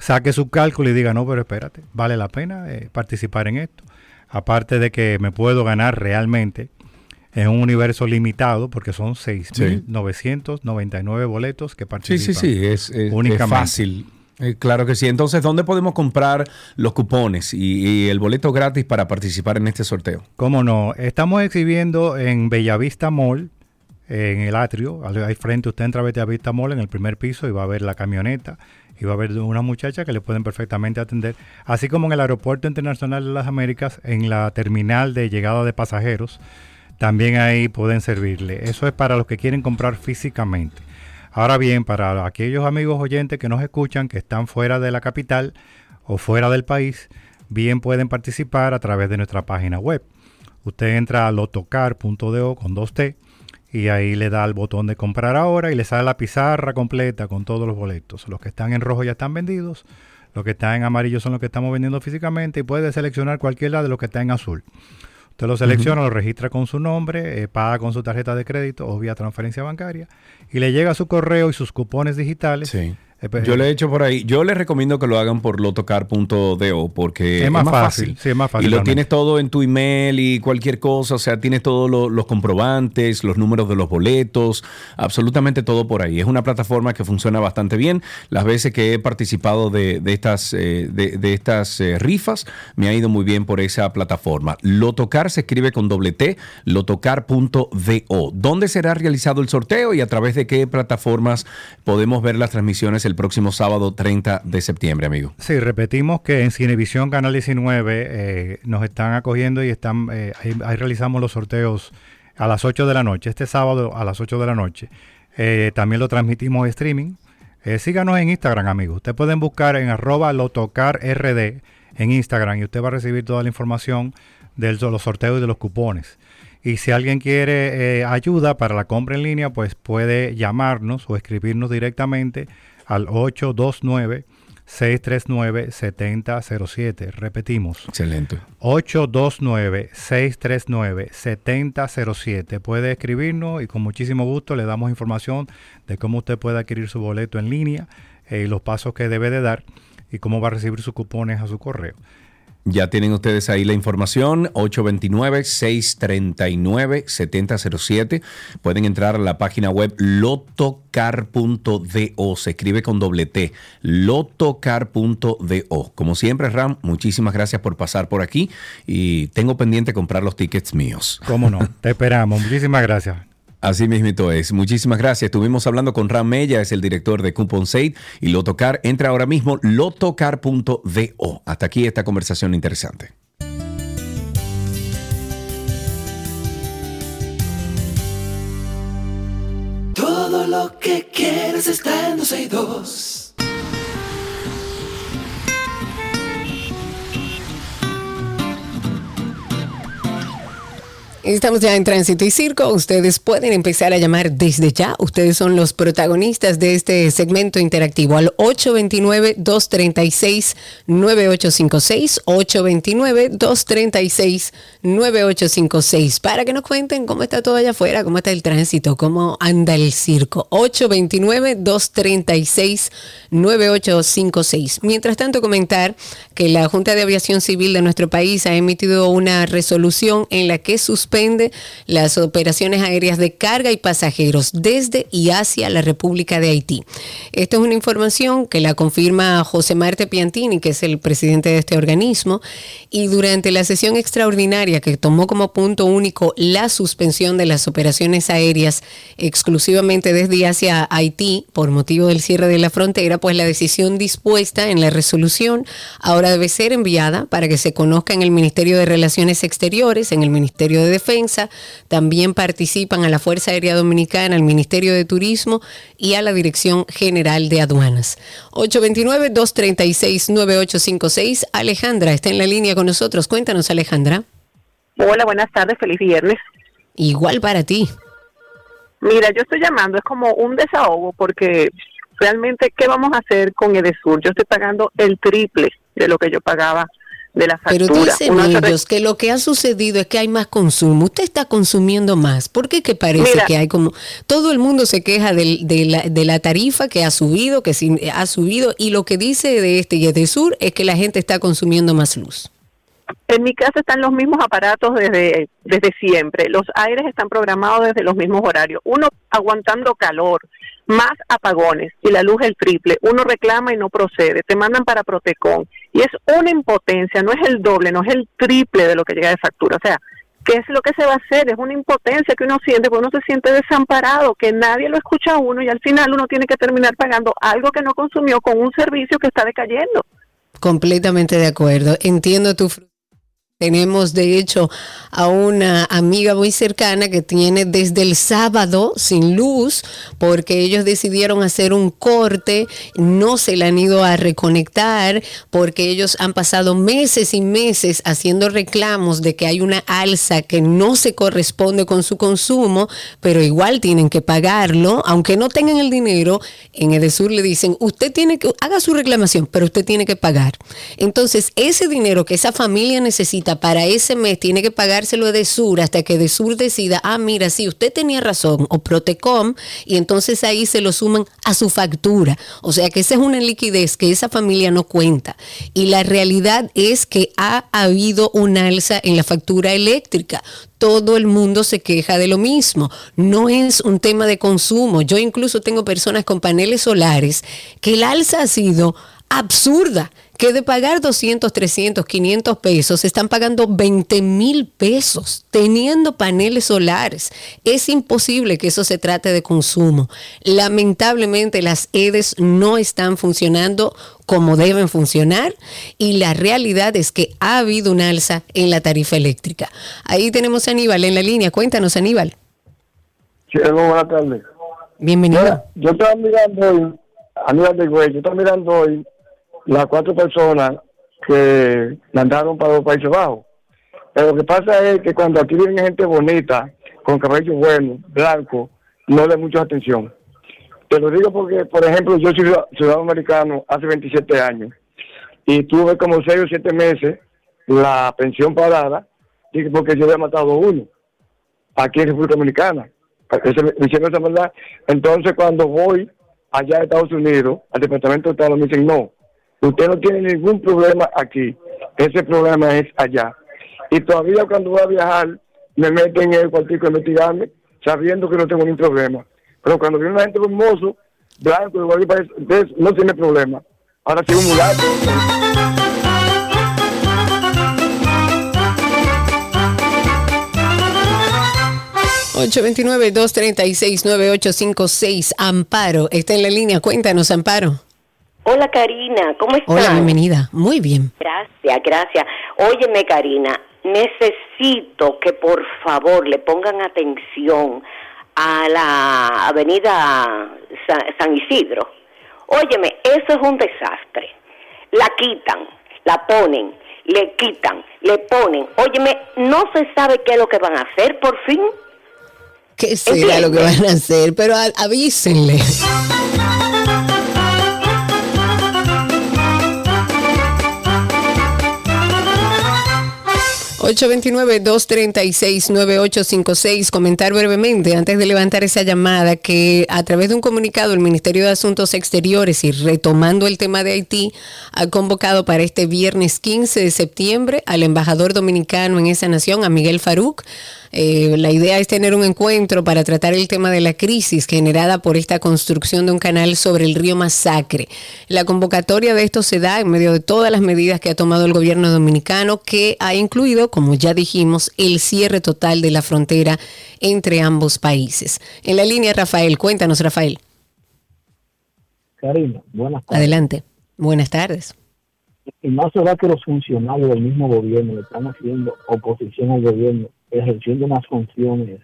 saque su cálculo y diga, no, pero espérate, vale la pena eh, participar en esto. Aparte de que me puedo ganar realmente en un universo limitado, porque son 6.999 boletos que Sí, participan. sí, sí, es, es- es únicamente. fácil. Eh, claro que sí. Entonces, ¿dónde podemos comprar los cupones y, y el boleto gratis para participar en este sorteo? ¿Cómo no? Estamos exhibiendo en Bellavista Mall, en el atrio. Al frente usted entra a Bellavista Mall en el primer piso y va a ver la camioneta y va a ver una muchacha que le pueden perfectamente atender. Así como en el Aeropuerto Internacional de las Américas, en la terminal de llegada de pasajeros, también ahí pueden servirle. Eso es para los que quieren comprar físicamente. Ahora bien, para aquellos amigos oyentes que nos escuchan, que están fuera de la capital o fuera del país, bien pueden participar a través de nuestra página web. Usted entra a lotocar.do con 2T y ahí le da al botón de comprar ahora y le sale la pizarra completa con todos los boletos. Los que están en rojo ya están vendidos, los que están en amarillo son los que estamos vendiendo físicamente y puede seleccionar cualquiera de los que está en azul. Usted lo selecciona, lo registra con su nombre, eh, paga con su tarjeta de crédito o vía transferencia bancaria y le llega su correo y sus cupones digitales. Sí. Eh, pues, Yo le he hecho por ahí. Yo les recomiendo que lo hagan por lotocar.do porque Es más fácil, sí, es más fácil Y lo realmente. tienes todo en tu email y cualquier cosa. O sea, tienes todos lo- los comprobantes, los números de los boletos, absolutamente todo por ahí. Es una plataforma que funciona bastante bien. Las veces que he participado de, de estas, eh, de, de estas eh, rifas, me ha ido muy bien por esa plataforma. Lotocar se escribe con doble T, lotocar.do. ¿Dónde será realizado el sorteo y a través de qué plataformas podemos ver las transmisiones el próximo sábado 30 de septiembre, amigo? Sí, repetimos que en Cinevisión Canal 19 eh, nos están acogiendo y están eh, ahí, ahí realizamos los sorteos a las 8 de la noche, este sábado a las 8 de la noche. Eh, también lo transmitimos en streaming. Síganos en Instagram, amigos. Ustedes pueden buscar en arroba lotocarrd en Instagram y usted va a recibir toda la información de los sorteos y de los cupones. Y si alguien quiere ayuda para la compra en línea, pues puede llamarnos o escribirnos directamente al 829-639-7007. Repetimos. Excelente. 829-639-7007. Puede escribirnos y con muchísimo gusto le damos información de cómo usted puede adquirir su boleto en línea, eh, los pasos que debe de dar y cómo va a recibir sus cupones a su correo. Ya tienen ustedes ahí la información, 829-639-7007. Pueden entrar a la página web lotocar.do, se escribe con doble T, lotocar.do. Como siempre, Ram, muchísimas gracias por pasar por aquí y tengo pendiente comprar los tickets míos. ¿Cómo no? Te esperamos. Muchísimas gracias. Así mismito es. Muchísimas gracias. Estuvimos hablando con Ram Mella, es el director de Coupon Save y Lotocar. Entra ahora mismo lotocar.do. Hasta aquí esta conversación interesante. Todo lo que quieres está en 262. Estamos ya en Tránsito y Circo. Ustedes pueden empezar a llamar desde ya. Ustedes son los protagonistas de este segmento interactivo al 829-236-9856. 829-236-9856. Para que nos cuenten cómo está todo allá afuera, cómo está el tránsito, cómo anda el circo. 829-236-9856. Mientras tanto, comentar que la Junta de Aviación Civil de nuestro país ha emitido una resolución en la que suspende suspende las operaciones aéreas de carga y pasajeros desde y hacia la República de Haití. Esta es una información que la confirma José Marte Piantini, que es el presidente de este organismo, y durante la sesión extraordinaria que tomó como punto único la suspensión de las operaciones aéreas exclusivamente desde y hacia Haití por motivo del cierre de la frontera, pues la decisión dispuesta en la resolución ahora debe ser enviada para que se conozca en el Ministerio de Relaciones Exteriores, en el Ministerio de Defensa, también participan a la Fuerza Aérea Dominicana, al Ministerio de Turismo y a la Dirección General de Aduanas. 829-236-9856. Alejandra está en la línea con nosotros. Cuéntanos, Alejandra. Hola, buenas tardes, feliz viernes. Igual para ti. Mira, yo estoy llamando, es como un desahogo porque realmente, ¿qué vamos a hacer con Edesur? Yo estoy pagando el triple de lo que yo pagaba de la factura. Pero dicen ellos que lo que ha sucedido es que hay más consumo. Usted está consumiendo más. ¿Por qué que parece Mira. que hay como... Todo el mundo se queja de, la, de la tarifa que ha subido, que sí, ha subido, y lo que dice de este y de sur es que la gente está consumiendo más luz. En mi casa están los mismos aparatos desde, desde siempre. Los aires están programados desde los mismos horarios. Uno aguantando calor, más apagones y la luz el triple. Uno reclama y no procede. Te mandan para Protecon. Y es una impotencia, no es el doble, no es el triple de lo que llega de factura. O sea, ¿qué es lo que se va a hacer? Es una impotencia que uno siente, porque uno se siente desamparado, que nadie lo escucha a uno y al final uno tiene que terminar pagando algo que no consumió con un servicio que está decayendo. Completamente de acuerdo. Entiendo tu frustración. Tenemos, de hecho, a una amiga muy cercana que tiene desde el sábado sin luz porque ellos decidieron hacer un corte, no se la han ido a reconectar porque ellos han pasado meses y meses haciendo reclamos de que hay una alza que no se corresponde con su consumo, pero igual tienen que pagarlo, aunque no tengan el dinero. En Edesur le dicen, usted tiene que, haga su reclamación, pero usted tiene que pagar. Entonces, ese dinero que esa familia necesita para ese mes tiene que pagárselo a Edesur hasta que Edesur decida, ah, mira, sí, usted tenía razón, o Protecom, y entonces ahí se lo suman a su factura. O sea que esa es una liquidez que esa familia no cuenta. Y la realidad es que ha habido un alza en la factura eléctrica todo el mundo se queja de lo mismo. No es un tema de consumo. Yo incluso tengo personas con paneles solares que el alza ha sido absurda, que de pagar 200, 300, 500 pesos, están pagando 20 mil pesos teniendo paneles solares. Es imposible que eso se trate de consumo. Lamentablemente las EDES no están funcionando como deben funcionar y la realidad es que ha habido un alza en la tarifa eléctrica. Ahí tenemos a Aníbal en la línea. Cuéntanos, Aníbal. Sí, muy buenas tardes. Bienvenido. Mira, yo estaba mirando hoy, Aníbal de Güey, yo estaba mirando hoy las cuatro personas que mandaron para los Países Bajos. Pero lo que pasa es que cuando aquí viene gente bonita, con cabello bueno, blanco, no le mucha atención. Te lo digo porque, por ejemplo, yo soy ciudadano americano hace 27 años y tuve como 6 o 7 meses la pensión parada porque yo había matado uno aquí en República Dominicana. Entonces, cuando voy allá a Estados Unidos, al Departamento de Estado, me dicen, no, usted no tiene ningún problema aquí. Ese problema es allá. Y todavía cuando voy a viajar, me meten en el cuartico a investigarme, sabiendo que no tengo ningún problema. Pero cuando viene una gente hermoso, blanco, igual que no tiene problema. Ahora sí un mulato. 829-236-9856. Amparo está en la línea. Cuéntanos, Amparo. Hola Karina, ¿cómo estás? Hola, bienvenida. Muy bien. Gracias, gracias. Óyeme Karina, necesito que por favor le pongan atención a la avenida Sa- San Isidro. Óyeme, eso es un desastre. La quitan, la ponen, le quitan, le ponen. Óyeme, no se sabe qué es lo que van a hacer por fin. ¿Qué será lo que van a hacer? Pero avísenle. 829-236-9856. Comentar brevemente antes de levantar esa llamada que a través de un comunicado el Ministerio de Asuntos Exteriores y retomando el tema de Haití ha convocado para este viernes 15 de septiembre al embajador dominicano en esa nación, a Miguel Faruk, Eh, la idea es tener un encuentro para tratar el tema de la crisis generada por esta construcción de un canal sobre el río Masacre. La convocatoria de esto se da en medio de todas las medidas que ha tomado el gobierno dominicano, que ha incluido, como ya dijimos, el cierre total de la frontera entre ambos países. En la línea, Rafael, cuéntanos, Rafael. Karina, buenas tardes. Adelante. Buenas tardes. Y no será que los funcionarios del mismo gobierno le están haciendo oposición al gobierno, ejerciendo unas funciones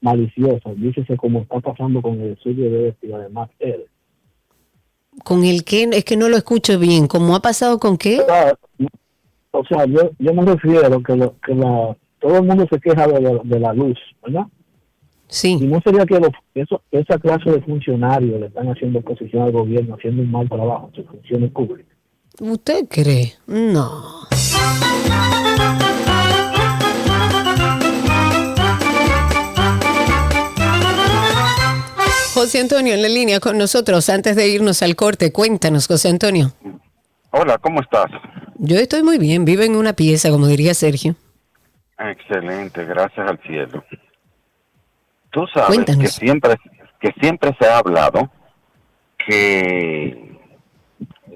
maliciosas, dícese como está pasando con el estudio de este y además él. ¿Con el que Es que no lo escucho bien. ¿Cómo ha pasado con qué? O sea, yo, yo me refiero que, lo, que la, todo el mundo se queja de la, de la luz, ¿verdad? Sí. Y no sería que los, eso, esa clase de funcionarios le están haciendo oposición al gobierno, haciendo un mal trabajo en sus funciones públicas. ¿Usted cree? No. José Antonio en la línea con nosotros. Antes de irnos al corte, cuéntanos, José Antonio. Hola, ¿cómo estás? Yo estoy muy bien, vivo en una pieza, como diría Sergio. Excelente, gracias al cielo. Tú sabes Cuéntanos. que siempre, que siempre se ha hablado que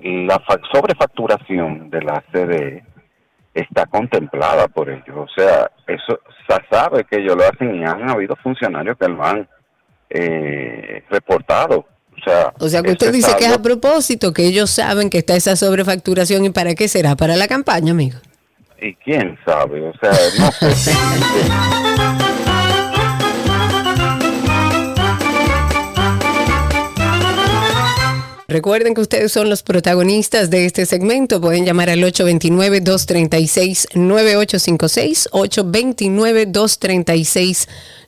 la fa- sobrefacturación de la CDE está contemplada por ellos. O sea, eso se sabe que ellos lo hacen y han habido funcionarios que lo han eh, reportado. O sea, O sea, que usted dice que es a propósito, que ellos saben que está esa sobrefacturación y para qué será, para la campaña, amigo. Y quién sabe, o sea, no sé Recuerden que ustedes son los protagonistas de este segmento. Pueden llamar al 829-236-9856,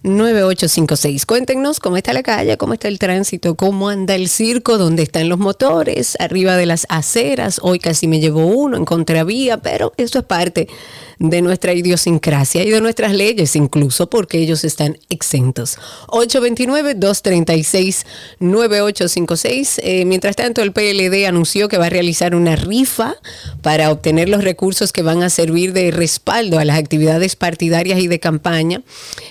829-236-9856. Cuéntenos cómo está la calle, cómo está el tránsito, cómo anda el circo, dónde están los motores, arriba de las aceras. Hoy casi me llevó uno en contravía, pero eso es parte de nuestra idiosincrasia y de nuestras leyes, incluso porque ellos están exentos. 829-236-9856. Eh, mientras tanto, el PLD anunció que va a realizar una rifa para obtener los recursos que van a servir de respaldo a las actividades partidarias y de campaña.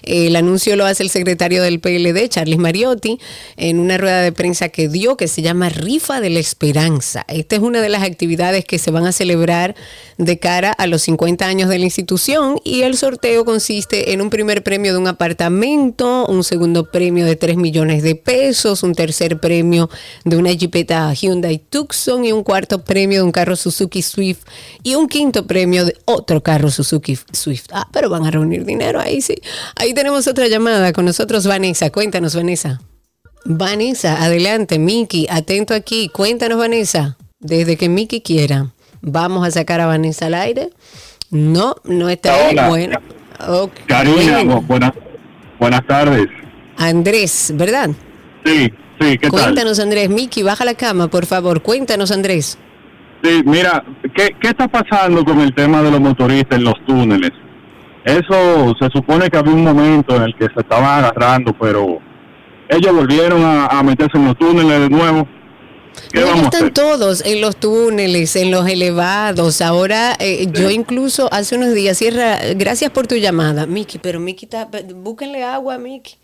El anuncio lo hace el secretario del PLD, Charles Mariotti, en una rueda de prensa que dio que se llama Rifa de la Esperanza. Esta es una de las actividades que se van a celebrar de cara a los 50 años de la institución y el sorteo consiste en un primer premio de un apartamento, un segundo premio de 3 millones de pesos, un tercer premio de una jipeta Hyundai Tucson y un cuarto premio de un carro Suzuki Swift y un quinto premio de otro carro Suzuki Swift. Ah, pero van a reunir dinero ahí sí. Ahí tenemos otra llamada con nosotros Vanessa. Cuéntanos Vanessa. Vanessa, adelante, Miki, atento aquí. Cuéntanos, Vanessa, desde que Miki quiera. Vamos a sacar a Vanessa al aire. No, no está. Hola. Bueno, ok. Karina, Bueno, bu- buenas, buenas tardes. Andrés, ¿verdad? Sí, sí, ¿qué tal? Cuéntanos, Andrés. Miki, baja la cama, por favor. Cuéntanos, Andrés. Sí, mira, ¿qué, ¿qué está pasando con el tema de los motoristas en los túneles? Eso se supone que había un momento en el que se estaban agarrando, pero ellos volvieron a, a meterse en los túneles de nuevo. ¿Qué Pero ya vamos a están todos en los túneles, en los elevados. Ahora, eh, yo incluso hace unos días, cierra, gracias por tu llamada, Miki, pero Miki, está, búsquenle agua Miki.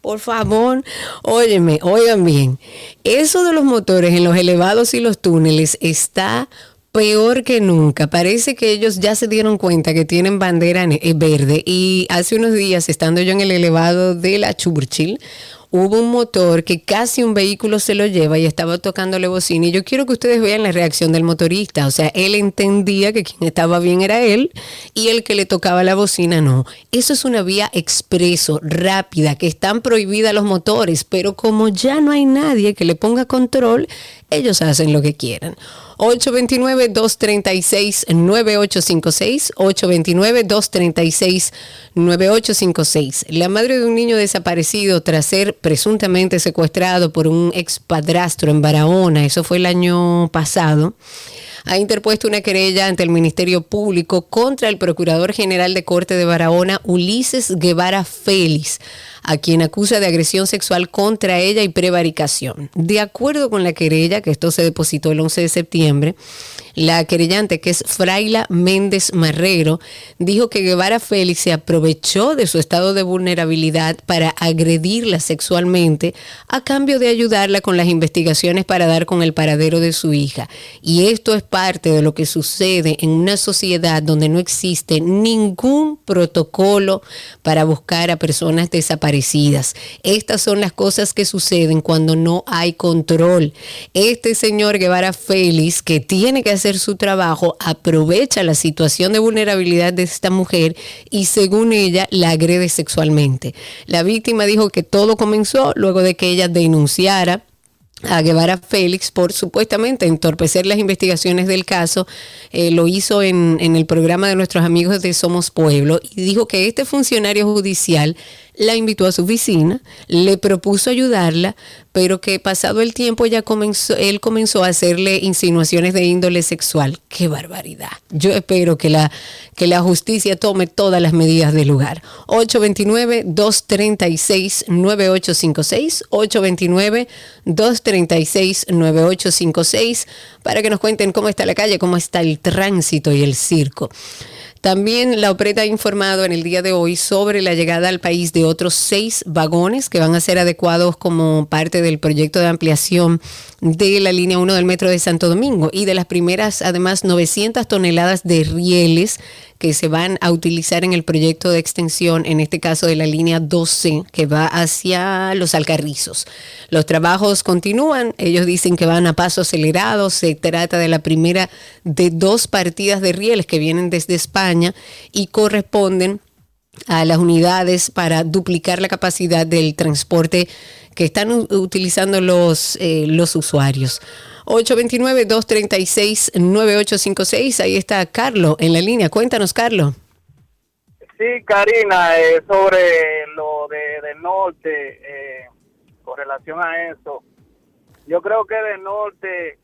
Por favor, óyeme, oigan bien. Eso de los motores en los elevados y los túneles está peor que nunca. Parece que ellos ya se dieron cuenta que tienen bandera eh, verde. Y hace unos días, estando yo en el elevado de la Churchill, hubo un motor que casi un vehículo se lo lleva y estaba tocándole bocina. Y yo quiero que ustedes vean la reacción del motorista. O sea, él entendía que quien estaba bien era él y el que le tocaba la bocina no. Eso es una vía expreso, rápida, que están prohibidas los motores, pero como ya no hay nadie que le ponga control, ellos hacen lo que quieran. 829-236-9856, 829-236-9856. La madre de un niño desaparecido tras ser presuntamente secuestrado por un expadrastro en Barahona, eso fue el año pasado, ha interpuesto una querella ante el Ministerio Público contra el Procurador General de Corte de Barahona, Ulises Guevara Félix, a quien acusa de agresión sexual contra ella y prevaricación. De acuerdo con la querella, que esto se depositó el 11 de septiembre, la querellante, que es Fraila Méndez Marrero, dijo que Guevara Félix se aprovechó de su estado de vulnerabilidad para agredirla sexualmente a cambio de ayudarla con las investigaciones para dar con el paradero de su hija. Y esto es parte de lo que sucede en una sociedad donde no existe ningún protocolo para buscar a personas desaparecidas. Estas son las cosas que suceden cuando no hay control. Este señor Guevara Félix, que tiene que hacer su trabajo, aprovecha la situación de vulnerabilidad de esta mujer y según ella la agrede sexualmente. La víctima dijo que todo comenzó luego de que ella denunciara a Guevara Félix por supuestamente entorpecer las investigaciones del caso. Eh, lo hizo en, en el programa de nuestros amigos de Somos Pueblo y dijo que este funcionario judicial la invitó a su oficina, le propuso ayudarla, pero que pasado el tiempo ella comenzó, él comenzó a hacerle insinuaciones de índole sexual. ¡Qué barbaridad! Yo espero que la, que la justicia tome todas las medidas del lugar. 829-236-9856, 829-236-9856, para que nos cuenten cómo está la calle, cómo está el tránsito y el circo. También la OPRET ha informado en el día de hoy sobre la llegada al país de otros seis vagones que van a ser adecuados como parte del proyecto de ampliación de la línea 1 del metro de Santo Domingo y de las primeras, además, 900 toneladas de rieles que se van a utilizar en el proyecto de extensión, en este caso de la línea 12, que va hacia los Alcarrizos. Los trabajos continúan, ellos dicen que van a paso acelerado, se trata de la primera de dos partidas de rieles que vienen desde España y corresponden a las unidades para duplicar la capacidad del transporte que están utilizando los, eh, los usuarios. 829-236-9856. Ahí está Carlos en la línea. Cuéntanos, Carlos. Sí, Karina, eh, sobre lo de, norte, eh, con relación a eso, yo creo que del norte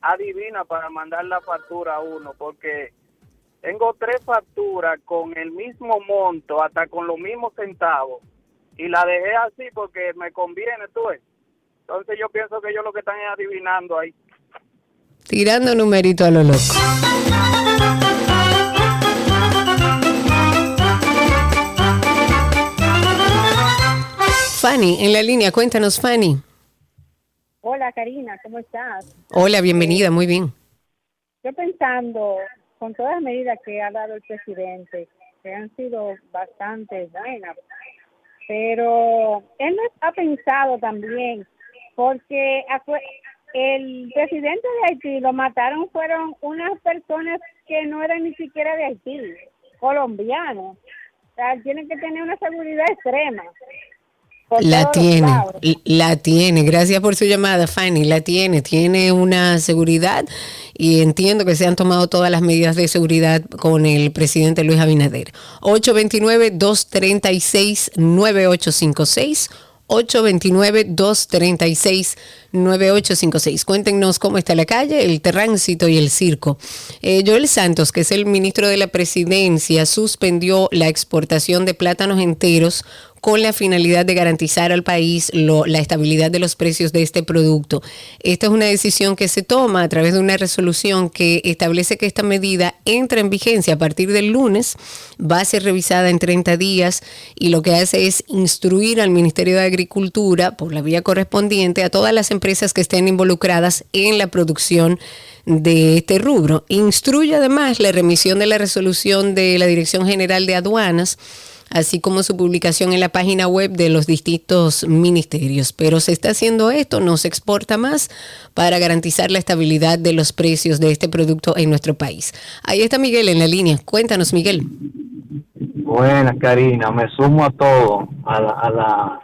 adivina para mandar la factura a uno, porque tengo tres facturas con el mismo monto, hasta con los mismos centavos, y la dejé así porque me conviene, tú. Entonces yo pienso que ellos lo que están es adivinando ahí. Tirando numerito a lo loco. Fanny, en la línea, cuéntanos, Fanny. Hola Karina, ¿cómo estás? Hola, bienvenida, muy bien. Yo pensando, con todas las medidas que ha dado el presidente, que han sido bastante buenas, pero él no ha pensado también, porque el presidente de Haití lo mataron fueron unas personas que no eran ni siquiera de Haití, colombianos. O sea, tienen que tener una seguridad extrema. La tiene, la tiene. Gracias por su llamada, Fanny. La tiene, tiene una seguridad y entiendo que se han tomado todas las medidas de seguridad con el presidente Luis Abinader. 829-236-9856. 829-236-9856. Cuéntenos cómo está la calle, el tránsito y el circo. Eh, Joel Santos, que es el ministro de la presidencia, suspendió la exportación de plátanos enteros con la finalidad de garantizar al país la estabilidad de los precios de este producto. Esta es una decisión que se toma a través de una resolución que establece que esta medida entra en vigencia a partir del lunes, va a ser revisada en 30 días y lo que hace es instruir al Ministerio de Agricultura por la vía correspondiente a todas las empresas que estén involucradas en la producción de este rubro. Instruye además la remisión de la resolución de la Dirección General de Aduanas así como su publicación en la página web de los distintos ministerios. Pero se está haciendo esto, no se exporta más para garantizar la estabilidad de los precios de este producto en nuestro país. Ahí está Miguel en la línea. Cuéntanos, Miguel. Buenas, Karina. Me sumo a todo, a la,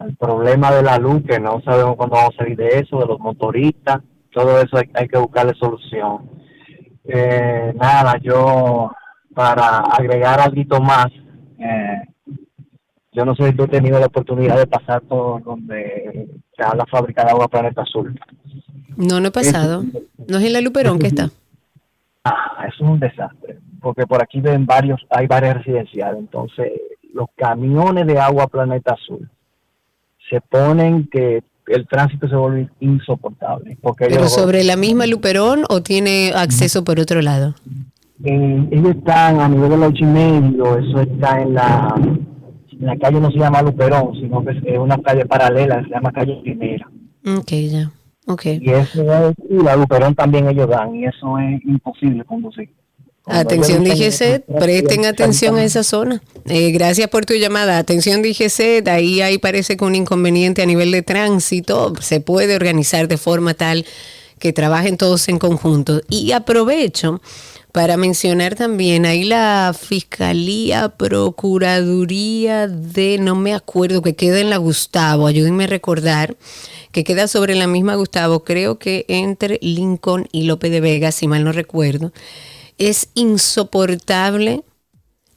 al problema de la luz, que no sabemos cuándo vamos a salir de eso, de los motoristas. Todo eso hay, que buscarle solución. Eh, nada, yo para agregar algo más, eh, yo no sé si tú has tenido la oportunidad de pasar por donde está la fábrica de agua Planeta Azul. No, no he pasado. ¿No es en la Luperón que está? Ah, es un desastre, porque por aquí ven varios, hay varias residenciales, entonces los camiones de agua Planeta Azul se ponen que el tránsito se vuelve insoportable. Porque ¿Pero ellos, sobre la misma Luperón o tiene acceso por otro lado? eh, ellos están a nivel del ocho y medio, eso está en la, en la calle no se llama Luperón, sino que es una calle paralela, se llama calle Primera. Ok, ya. Ok. Y eso es, y la Luperón también ellos dan, y eso es imposible conducir. Atención ellos DGC, presten atención a esa zona. Eh, gracias por tu llamada. Atención DGC, ahí ahí parece que un inconveniente a nivel de tránsito se puede organizar de forma tal que trabajen todos en conjunto. Y aprovecho para mencionar también ahí la Fiscalía, Procuraduría de, no me acuerdo, que queda en la Gustavo, ayúdenme a recordar, que queda sobre la misma Gustavo, creo que entre Lincoln y López de Vega, si mal no recuerdo. Es insoportable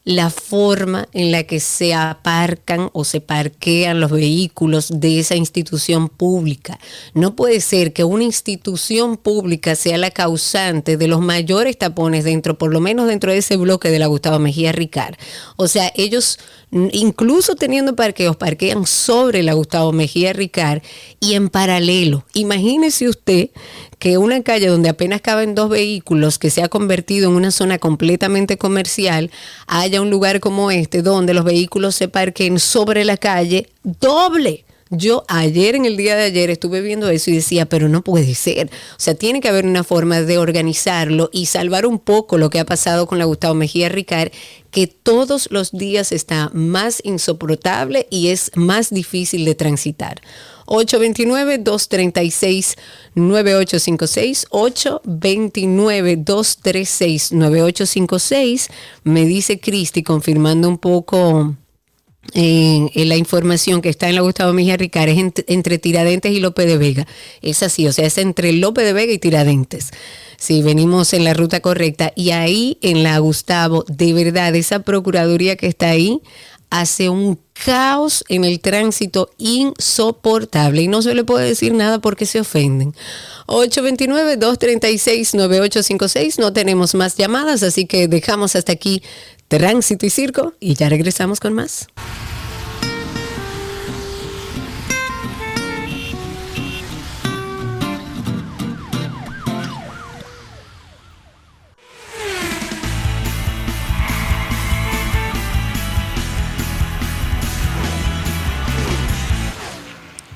la forma en la que se aparcan o se parquean los vehículos de esa institución pública. No puede ser que una institución pública sea la causante de los mayores tapones dentro, por lo menos dentro de ese bloque de la Gustavo Mejía Ricard. O sea, ellos incluso teniendo parqueos, parquean sobre la Gustavo Mejía Ricard y en paralelo. Imagínese usted que una calle donde apenas caben dos vehículos, que se ha convertido en una zona completamente comercial, haya un lugar como este donde los vehículos se parquen sobre la calle doble. Yo ayer, en el día de ayer, estuve viendo eso y decía, pero no puede ser. O sea, tiene que haber una forma de organizarlo y salvar un poco lo que ha pasado con la Gustavo Mejía Ricard, que todos los días está más insoportable y es más difícil de transitar. 829-236-9856, 829-236-9856. Me dice Cristi, confirmando un poco eh, en la información que está en la Gustavo Mejía Ricard, es ent- entre Tiradentes y López de Vega. Es así, o sea, es entre López de Vega y Tiradentes. Si venimos en la ruta correcta. Y ahí en la Gustavo, de verdad, esa procuraduría que está ahí hace un caos en el tránsito insoportable y no se le puede decir nada porque se ofenden. 829-236-9856, no tenemos más llamadas, así que dejamos hasta aquí Tránsito y Circo y ya regresamos con más.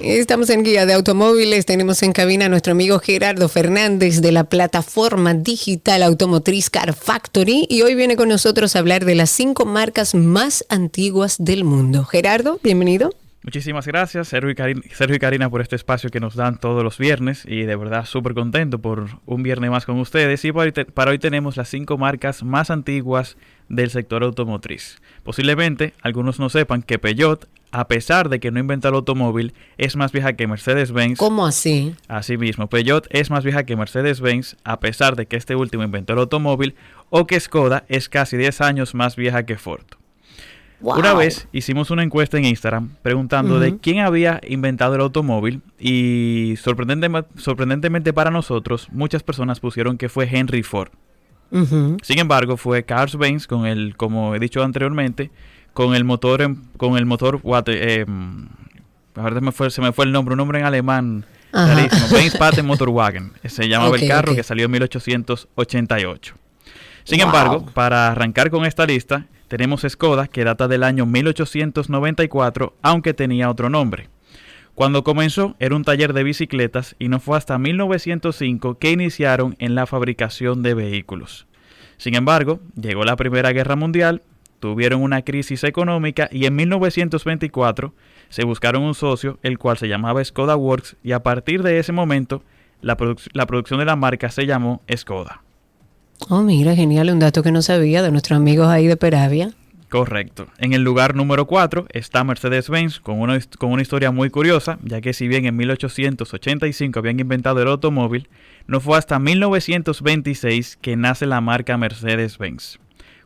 Estamos en Guía de Automóviles, tenemos en cabina a nuestro amigo Gerardo Fernández de la plataforma digital automotriz Car Factory y hoy viene con nosotros a hablar de las cinco marcas más antiguas del mundo. Gerardo, bienvenido. Muchísimas gracias, Sergio y, Karina, por este espacio que nos dan todos los viernes y de verdad súper contento por un viernes más con ustedes. Y para hoy, para hoy tenemos las cinco marcas más antiguas del sector automotriz. Posiblemente algunos no sepan que Peugeot, a pesar de que no inventó el automóvil, es más vieja que Mercedes-Benz. ¿Cómo así? Asimismo, Peugeot es más vieja que Mercedes-Benz, a pesar de que este último inventó el automóvil, o que Skoda es casi 10 años más vieja que Ford. Wow. Una vez hicimos una encuesta en Instagram preguntando de quién había inventado el automóvil y sorprendente- sorprendentemente para nosotros muchas personas pusieron que fue Henry Ford. Sin embargo, fue Carl Benz con el, como he dicho anteriormente, con el motor, en- con el motor, what, eh, ahora se me, fue, se me fue el nombre, un nombre en alemán, Benz Motorwagen, se llamaba el carro que salió en 1888. Sin Wow. embargo, para arrancar con esta lista, tenemos Skoda, que data del año 1894, aunque tenía otro nombre. Cuando comenzó era un taller de bicicletas y no fue hasta 1905 que iniciaron en la fabricación de vehículos. Sin embargo, llegó la Primera Guerra Mundial, tuvieron una crisis económica y en 1924 se buscaron un socio, el cual se llamaba Skoda Works, y a partir de ese momento la, produc- la producción de la marca se llamó Skoda. Oh, mira, genial, un dato que no sabía de nuestros amigos ahí de Peravia. Correcto. En el lugar número 4 está Mercedes-Benz con una, con una historia muy curiosa, ya que si bien en 1885 habían inventado el automóvil, no fue hasta 1926 que nace la marca Mercedes-Benz,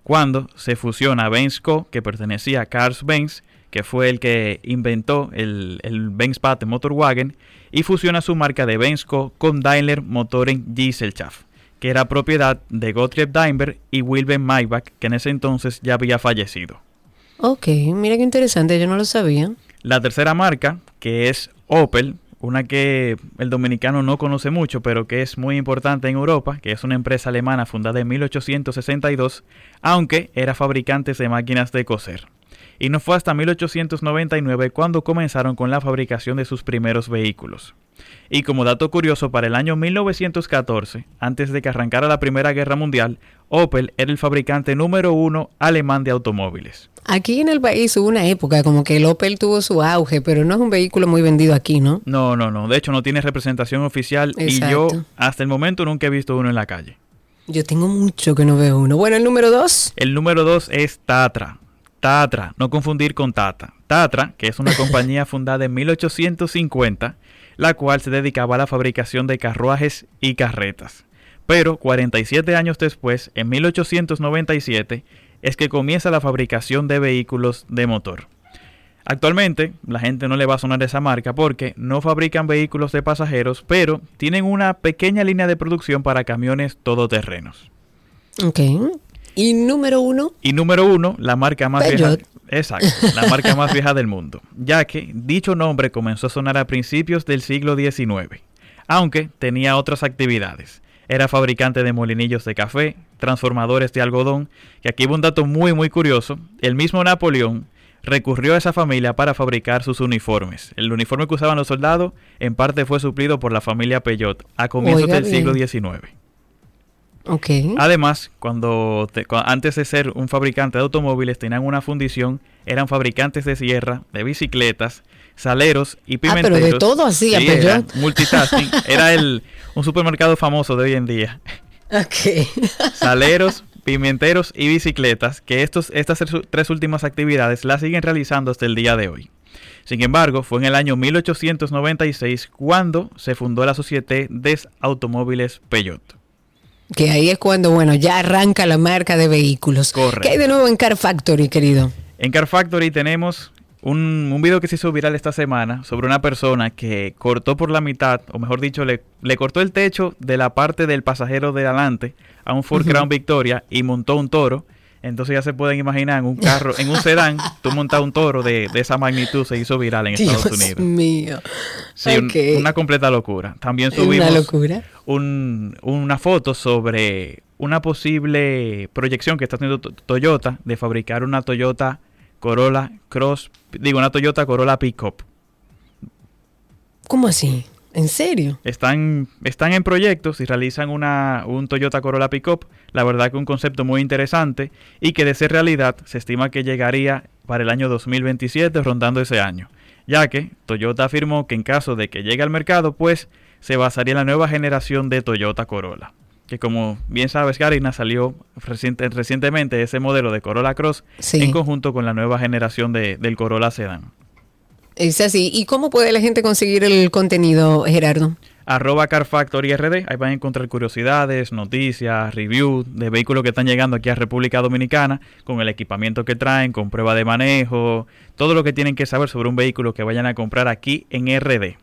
cuando se fusiona Benz Co., que pertenecía a Carls Benz, que fue el que inventó el, el Benz Patent Motorwagen, y fusiona su marca de Benz Co. con Daimler Motoren Gesellschaft que era propiedad de Gottlieb Daimler y Wilhelm Maybach, que en ese entonces ya había fallecido. Ok, mira qué interesante, yo no lo sabía. La tercera marca, que es Opel, una que el dominicano no conoce mucho, pero que es muy importante en Europa, que es una empresa alemana fundada en 1862, aunque era fabricante de máquinas de coser. Y no fue hasta 1899 cuando comenzaron con la fabricación de sus primeros vehículos. Y como dato curioso, para el año 1914, antes de que arrancara la Primera Guerra Mundial, Opel era el fabricante número uno alemán de automóviles. Aquí en el país hubo una época como que el Opel tuvo su auge, pero no es un vehículo muy vendido aquí, ¿no? No, no, no. De hecho, no tiene representación oficial y yo hasta el momento nunca he visto uno en la calle. Yo tengo mucho que no veo uno. Bueno, el número dos. El número dos es Tatra. Tatra, no confundir con Tata. Tatra, que es una compañía fundada en 1850, la cual se dedicaba a la fabricación de carruajes y carretas. Pero 47 años después, en 1897, es que comienza la fabricación de vehículos de motor. Actualmente, la gente no le va a sonar esa marca porque no fabrican vehículos de pasajeros, pero tienen una pequeña línea de producción para camiones todoterrenos. Ok. ¿Y número uno? Y número uno, la marca más vieja. Exacto, la marca más vieja del mundo, ya que dicho nombre comenzó a sonar a principios del siglo XIX, aunque tenía otras actividades. Era fabricante de molinillos de café, transformadores de algodón, y aquí va un dato muy muy curioso, el mismo Napoleón recurrió a esa familia para fabricar sus uniformes. El uniforme que usaban los soldados en parte fue suplido por la familia Peyot a comienzos del siglo XIX. Además, cuando, antes de ser un fabricante de automóviles tenían una fundición, eran fabricantes de sierra, de bicicletas, saleros y pimenteros. Ah, pero de todo así, era multitasking. era el, un supermercado famoso de hoy en día. Ok. Saleros, pimenteros y bicicletas, que estos, estas tres últimas actividades las siguen realizando hasta el día de hoy. Sin embargo, fue en el año 1896 cuando se fundó la Sociedad des Automóviles Peugeot. Que ahí es cuando, bueno, ya arranca la marca de vehículos. Correcto. ¿Qué hay de nuevo en Car Factory, querido? En Car Factory tenemos un, un, video que se hizo viral esta semana sobre una persona que cortó por la mitad, o mejor dicho, le, le cortó el techo de la parte del pasajero de adelante a un Ford Crown Victoria y montó un toro. Entonces ya se pueden imaginar en un carro, en un sedán, tú montas un toro de, de, esa magnitud, se hizo viral en Estados Unidos. mío. Sí, una completa locura. También subimos Un, una foto sobre una posible proyección que está haciendo Toyota de fabricar una Toyota Corolla Cross, digo, una Toyota Corolla Pickup. ¿Cómo así? ¿En serio? Están, están en proyectos y realizan una, un Toyota Corolla Pickup. La verdad que un concepto muy interesante y que de ser realidad se estima que llegaría para el año 2027 rondando ese año. Ya que Toyota afirmó que en caso de que llegue al mercado pues se basaría en la nueva generación de Toyota Corolla. Que como bien sabes Karina salió recientemente ese modelo de Corolla Cross en conjunto con la nueva generación de, del Corolla Sedan. Es así. ¿Y cómo puede la gente conseguir el contenido, Gerardo? Arroba Car RD. Ahí van a encontrar curiosidades, noticias, reviews de vehículos que están llegando aquí a República Dominicana, con el equipamiento que traen, con prueba de manejo, todo lo que tienen que saber sobre un vehículo que vayan a comprar aquí en RD.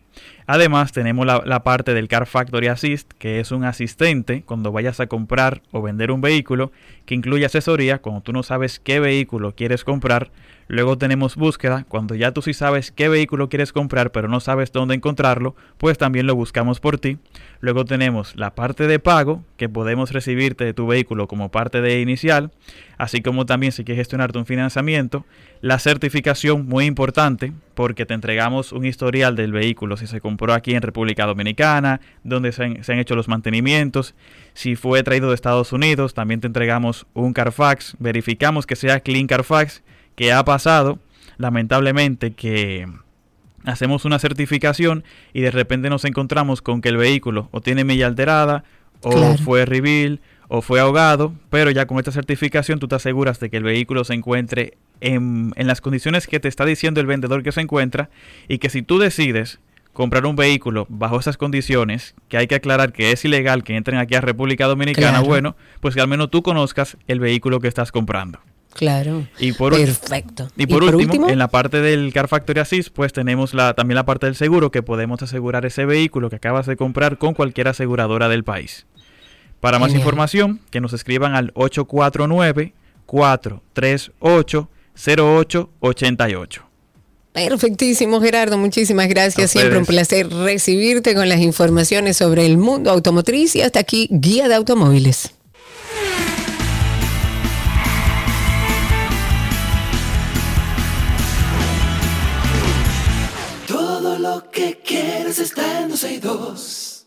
Además, tenemos la, parte del Car Factory Assist, que es un asistente cuando vayas a comprar o vender un vehículo, que incluye asesoría cuando tú no sabes qué vehículo quieres comprar. Luego tenemos búsqueda, cuando ya tú sí sabes qué vehículo quieres comprar, pero no sabes dónde encontrarlo, pues también lo buscamos por ti. Luego tenemos la parte de pago, que podemos recibirte de tu vehículo como parte de inicial, así como también si quieres gestionarte un financiamiento. La certificación, muy importante, porque te entregamos un historial del vehículo si se compró aquí en República Dominicana, donde se han, se han hecho los mantenimientos. Si fue traído de Estados Unidos, también te entregamos un Carfax, verificamos que sea Clean Carfax que ha pasado, lamentablemente, que hacemos una certificación y de repente nos encontramos con que el vehículo o tiene milla alterada, o fue reveal, o fue ahogado, pero ya con esta certificación tú te aseguras de que el vehículo se encuentre en, en las condiciones que te está diciendo el vendedor que se encuentra y que si tú decides comprar un vehículo bajo esas condiciones, que hay que aclarar que es ilegal que entren aquí a República Dominicana, bueno, pues que al menos tú conozcas el vehículo que estás comprando. Claro. Y por, Perfecto. Y por, último, en la parte del Car Factory Assist, pues tenemos la, también la parte del seguro, que podemos asegurar ese vehículo que acabas de comprar con cualquier aseguradora del país. Para más información, que nos escriban al 849 438 0888. Perfectísimo, Gerardo. Muchísimas gracias. Siempre un placer recibirte con las informaciones sobre el mundo automotriz y hasta aquí, Guía de Automóviles. Todo lo que quieres está en 12 y 2.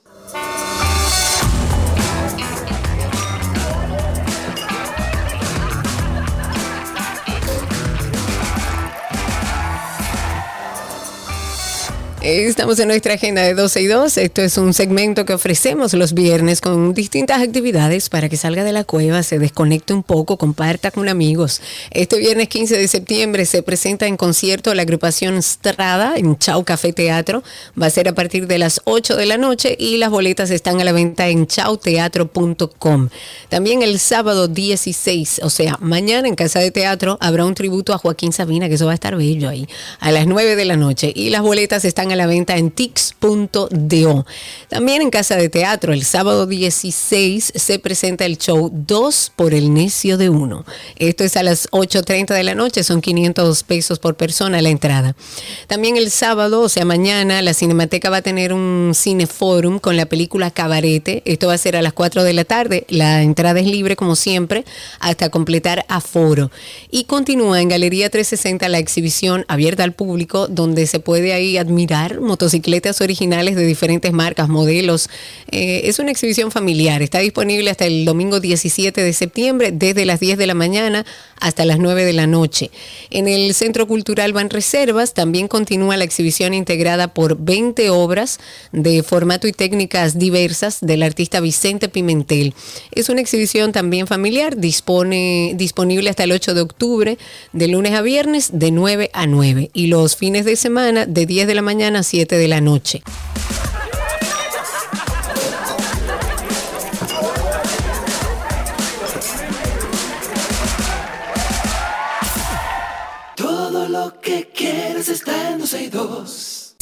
Estamos en nuestra agenda de 12 y 2. Esto es un segmento que ofrecemos los viernes con distintas actividades para que salga de la cueva, se desconecte un poco, comparta con amigos. Este viernes 15 de septiembre se presenta en concierto la agrupación Strada en Chau Café Teatro. Va a ser a partir de las 8 de la noche y las boletas están a la venta en chauteatro.com. También el sábado 16, o sea, mañana en Casa de Teatro habrá un tributo a Joaquín Sabina, que eso va a estar bello ahí, a las 9 de la noche. Y las boletas están a la venta en tix.do. También en Casa de Teatro, el sábado 16 se presenta el show 2 por el necio de uno. Esto es a las 8.30 de la noche, son 500 pesos por persona la entrada. También el sábado, o sea, mañana, la Cinemateca va a tener un cineforum con la película Cabarete. Esto va a ser a las 4 de la tarde. La entrada es libre, como siempre, hasta completar aforo. Y continúa en Galería 360 la exhibición abierta al público, donde se puede ahí admirar motocicletas originales de diferentes marcas, modelos. Eh, es una exhibición familiar. Está disponible hasta el domingo 17 de septiembre, desde las 10 de la mañana hasta las 9 de la noche. En el Centro Cultural Van Reservas también continúa la exhibición integrada por 20 obras de formato y técnicas diversas del artista Vicente Pimentel. Es una exhibición también familiar, dispone, disponible hasta el 8 de octubre, de lunes a viernes, de 9 a 9, y los fines de semana, de 10 de la mañana a 7 de la noche. Todo lo que quieres está en 12 y 2.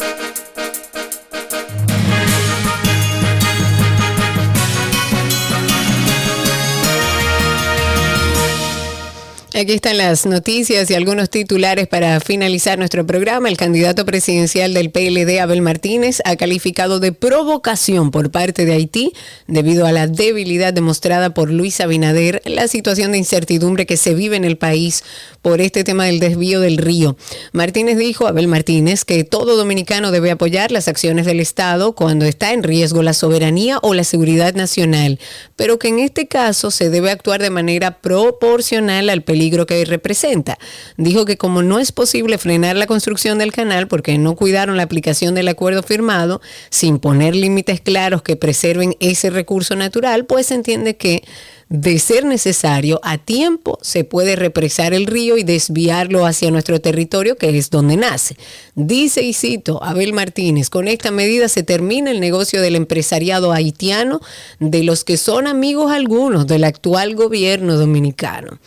Aquí están las noticias y algunos titulares para finalizar nuestro programa. El candidato presidencial del PLD, Abel Martínez, ha calificado de provocación por parte de Haití debido a la debilidad demostrada por Luis Abinader, la situación de incertidumbre que se vive en el país por este tema del desvío del río. Martínez dijo, Abel Martínez, que todo dominicano debe apoyar las acciones del Estado cuando está en riesgo la soberanía o la seguridad nacional, pero que en este caso se debe actuar de manera proporcional al peligro que representa. Dijo que como no es posible frenar la construcción del canal porque no cuidaron la aplicación del acuerdo firmado, sin poner límites claros que preserven ese recurso natural, pues entiende que de ser necesario, a tiempo se puede represar el río y desviarlo hacia nuestro territorio, que es donde nace. Dice, y cito, Abel Martínez, con esta medida se termina el negocio del empresariado haitiano, de los que son amigos algunos del actual gobierno dominicano.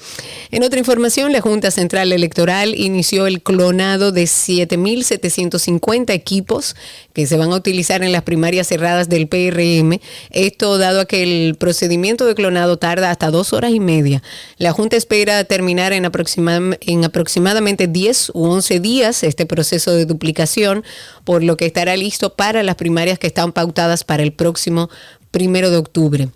En otra información, la Junta Central Electoral inició el clonado de 7.750 equipos que se van a utilizar en las primarias cerradas del PRM. Esto dado a que el procedimiento de clonado tarda hasta dos horas y media. La Junta espera terminar en, en aproximadamente 10 u 11 días este proceso de duplicación, por lo que estará listo para las primarias que están pautadas para el próximo primero de octubre.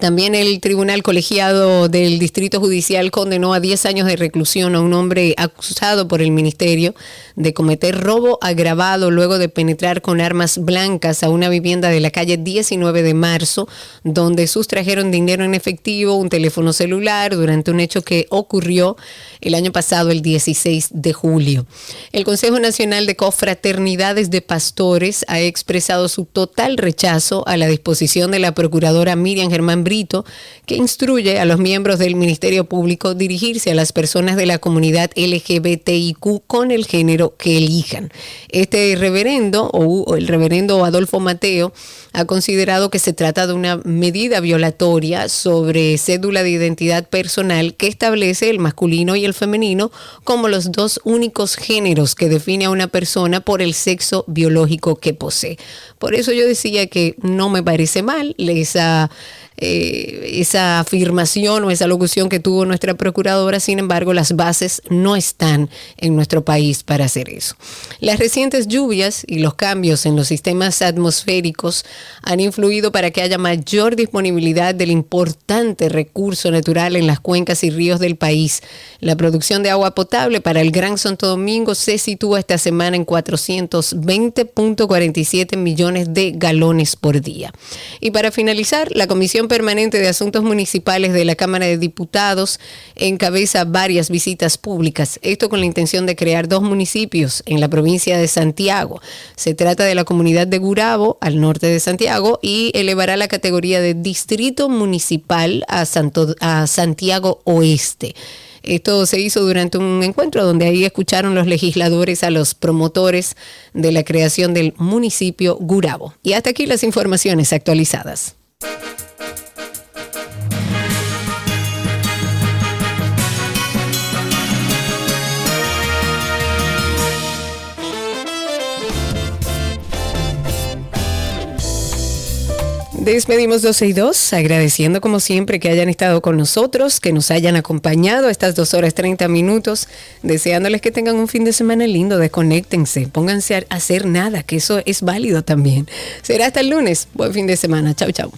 También el Tribunal Colegiado del Distrito Judicial condenó a 10 años de reclusión a un hombre acusado por el Ministerio de cometer robo agravado luego de penetrar con armas blancas a una vivienda de la calle 19 de marzo, donde sustrajeron dinero en efectivo, un teléfono celular, durante un hecho que ocurrió el año pasado, el 16 de julio. El Consejo Nacional de Confraternidades de Pastores ha expresado su total rechazo a la disposición de la Procuradora Miriam Germán Brito, que instruye a los miembros del Ministerio Público dirigirse a las personas de la comunidad LGBTIQ con el género que elijan. Este reverendo, o el reverendo Adolfo Mateo, ha considerado que se trata de una medida violatoria sobre cédula de identidad personal que establece el masculino y el femenino como los dos únicos géneros que define a una persona por el sexo biológico que posee. Por eso yo decía que no me parece mal esa eh, esa afirmación o esa locución que tuvo nuestra procuradora. Sin embargo, las bases no están en nuestro país para hacer eso. Las recientes lluvias y los cambios en los sistemas atmosféricos han influido para que haya mayor disponibilidad del importante recurso natural en las cuencas y ríos del país. La producción de agua potable para el Gran Santo Domingo se sitúa esta semana en 420.47 millones de galones por día. Y para finalizar, la Comisión Permanente de Asuntos Municipales de la Cámara de Diputados encabeza varias visitas públicas, esto con la intención de crear dos municipios en la provincia de Santiago. Se trata de la comunidad de Gurabo, al norte de Santiago, y elevará la categoría de distrito municipal a, Santo, a Santiago Oeste. Esto se hizo durante un encuentro donde ahí escucharon los legisladores a los promotores de la creación del municipio Gurabo. Y hasta aquí las informaciones actualizadas. Despedimos 12 y 2, agradeciendo como siempre que hayan estado con nosotros, que nos hayan acompañado estas dos horas 30 minutos, deseándoles que tengan un fin de semana lindo, desconéctense, pónganse a hacer nada, que eso es válido también. Será hasta el lunes. Buen fin de semana. Chau, chau.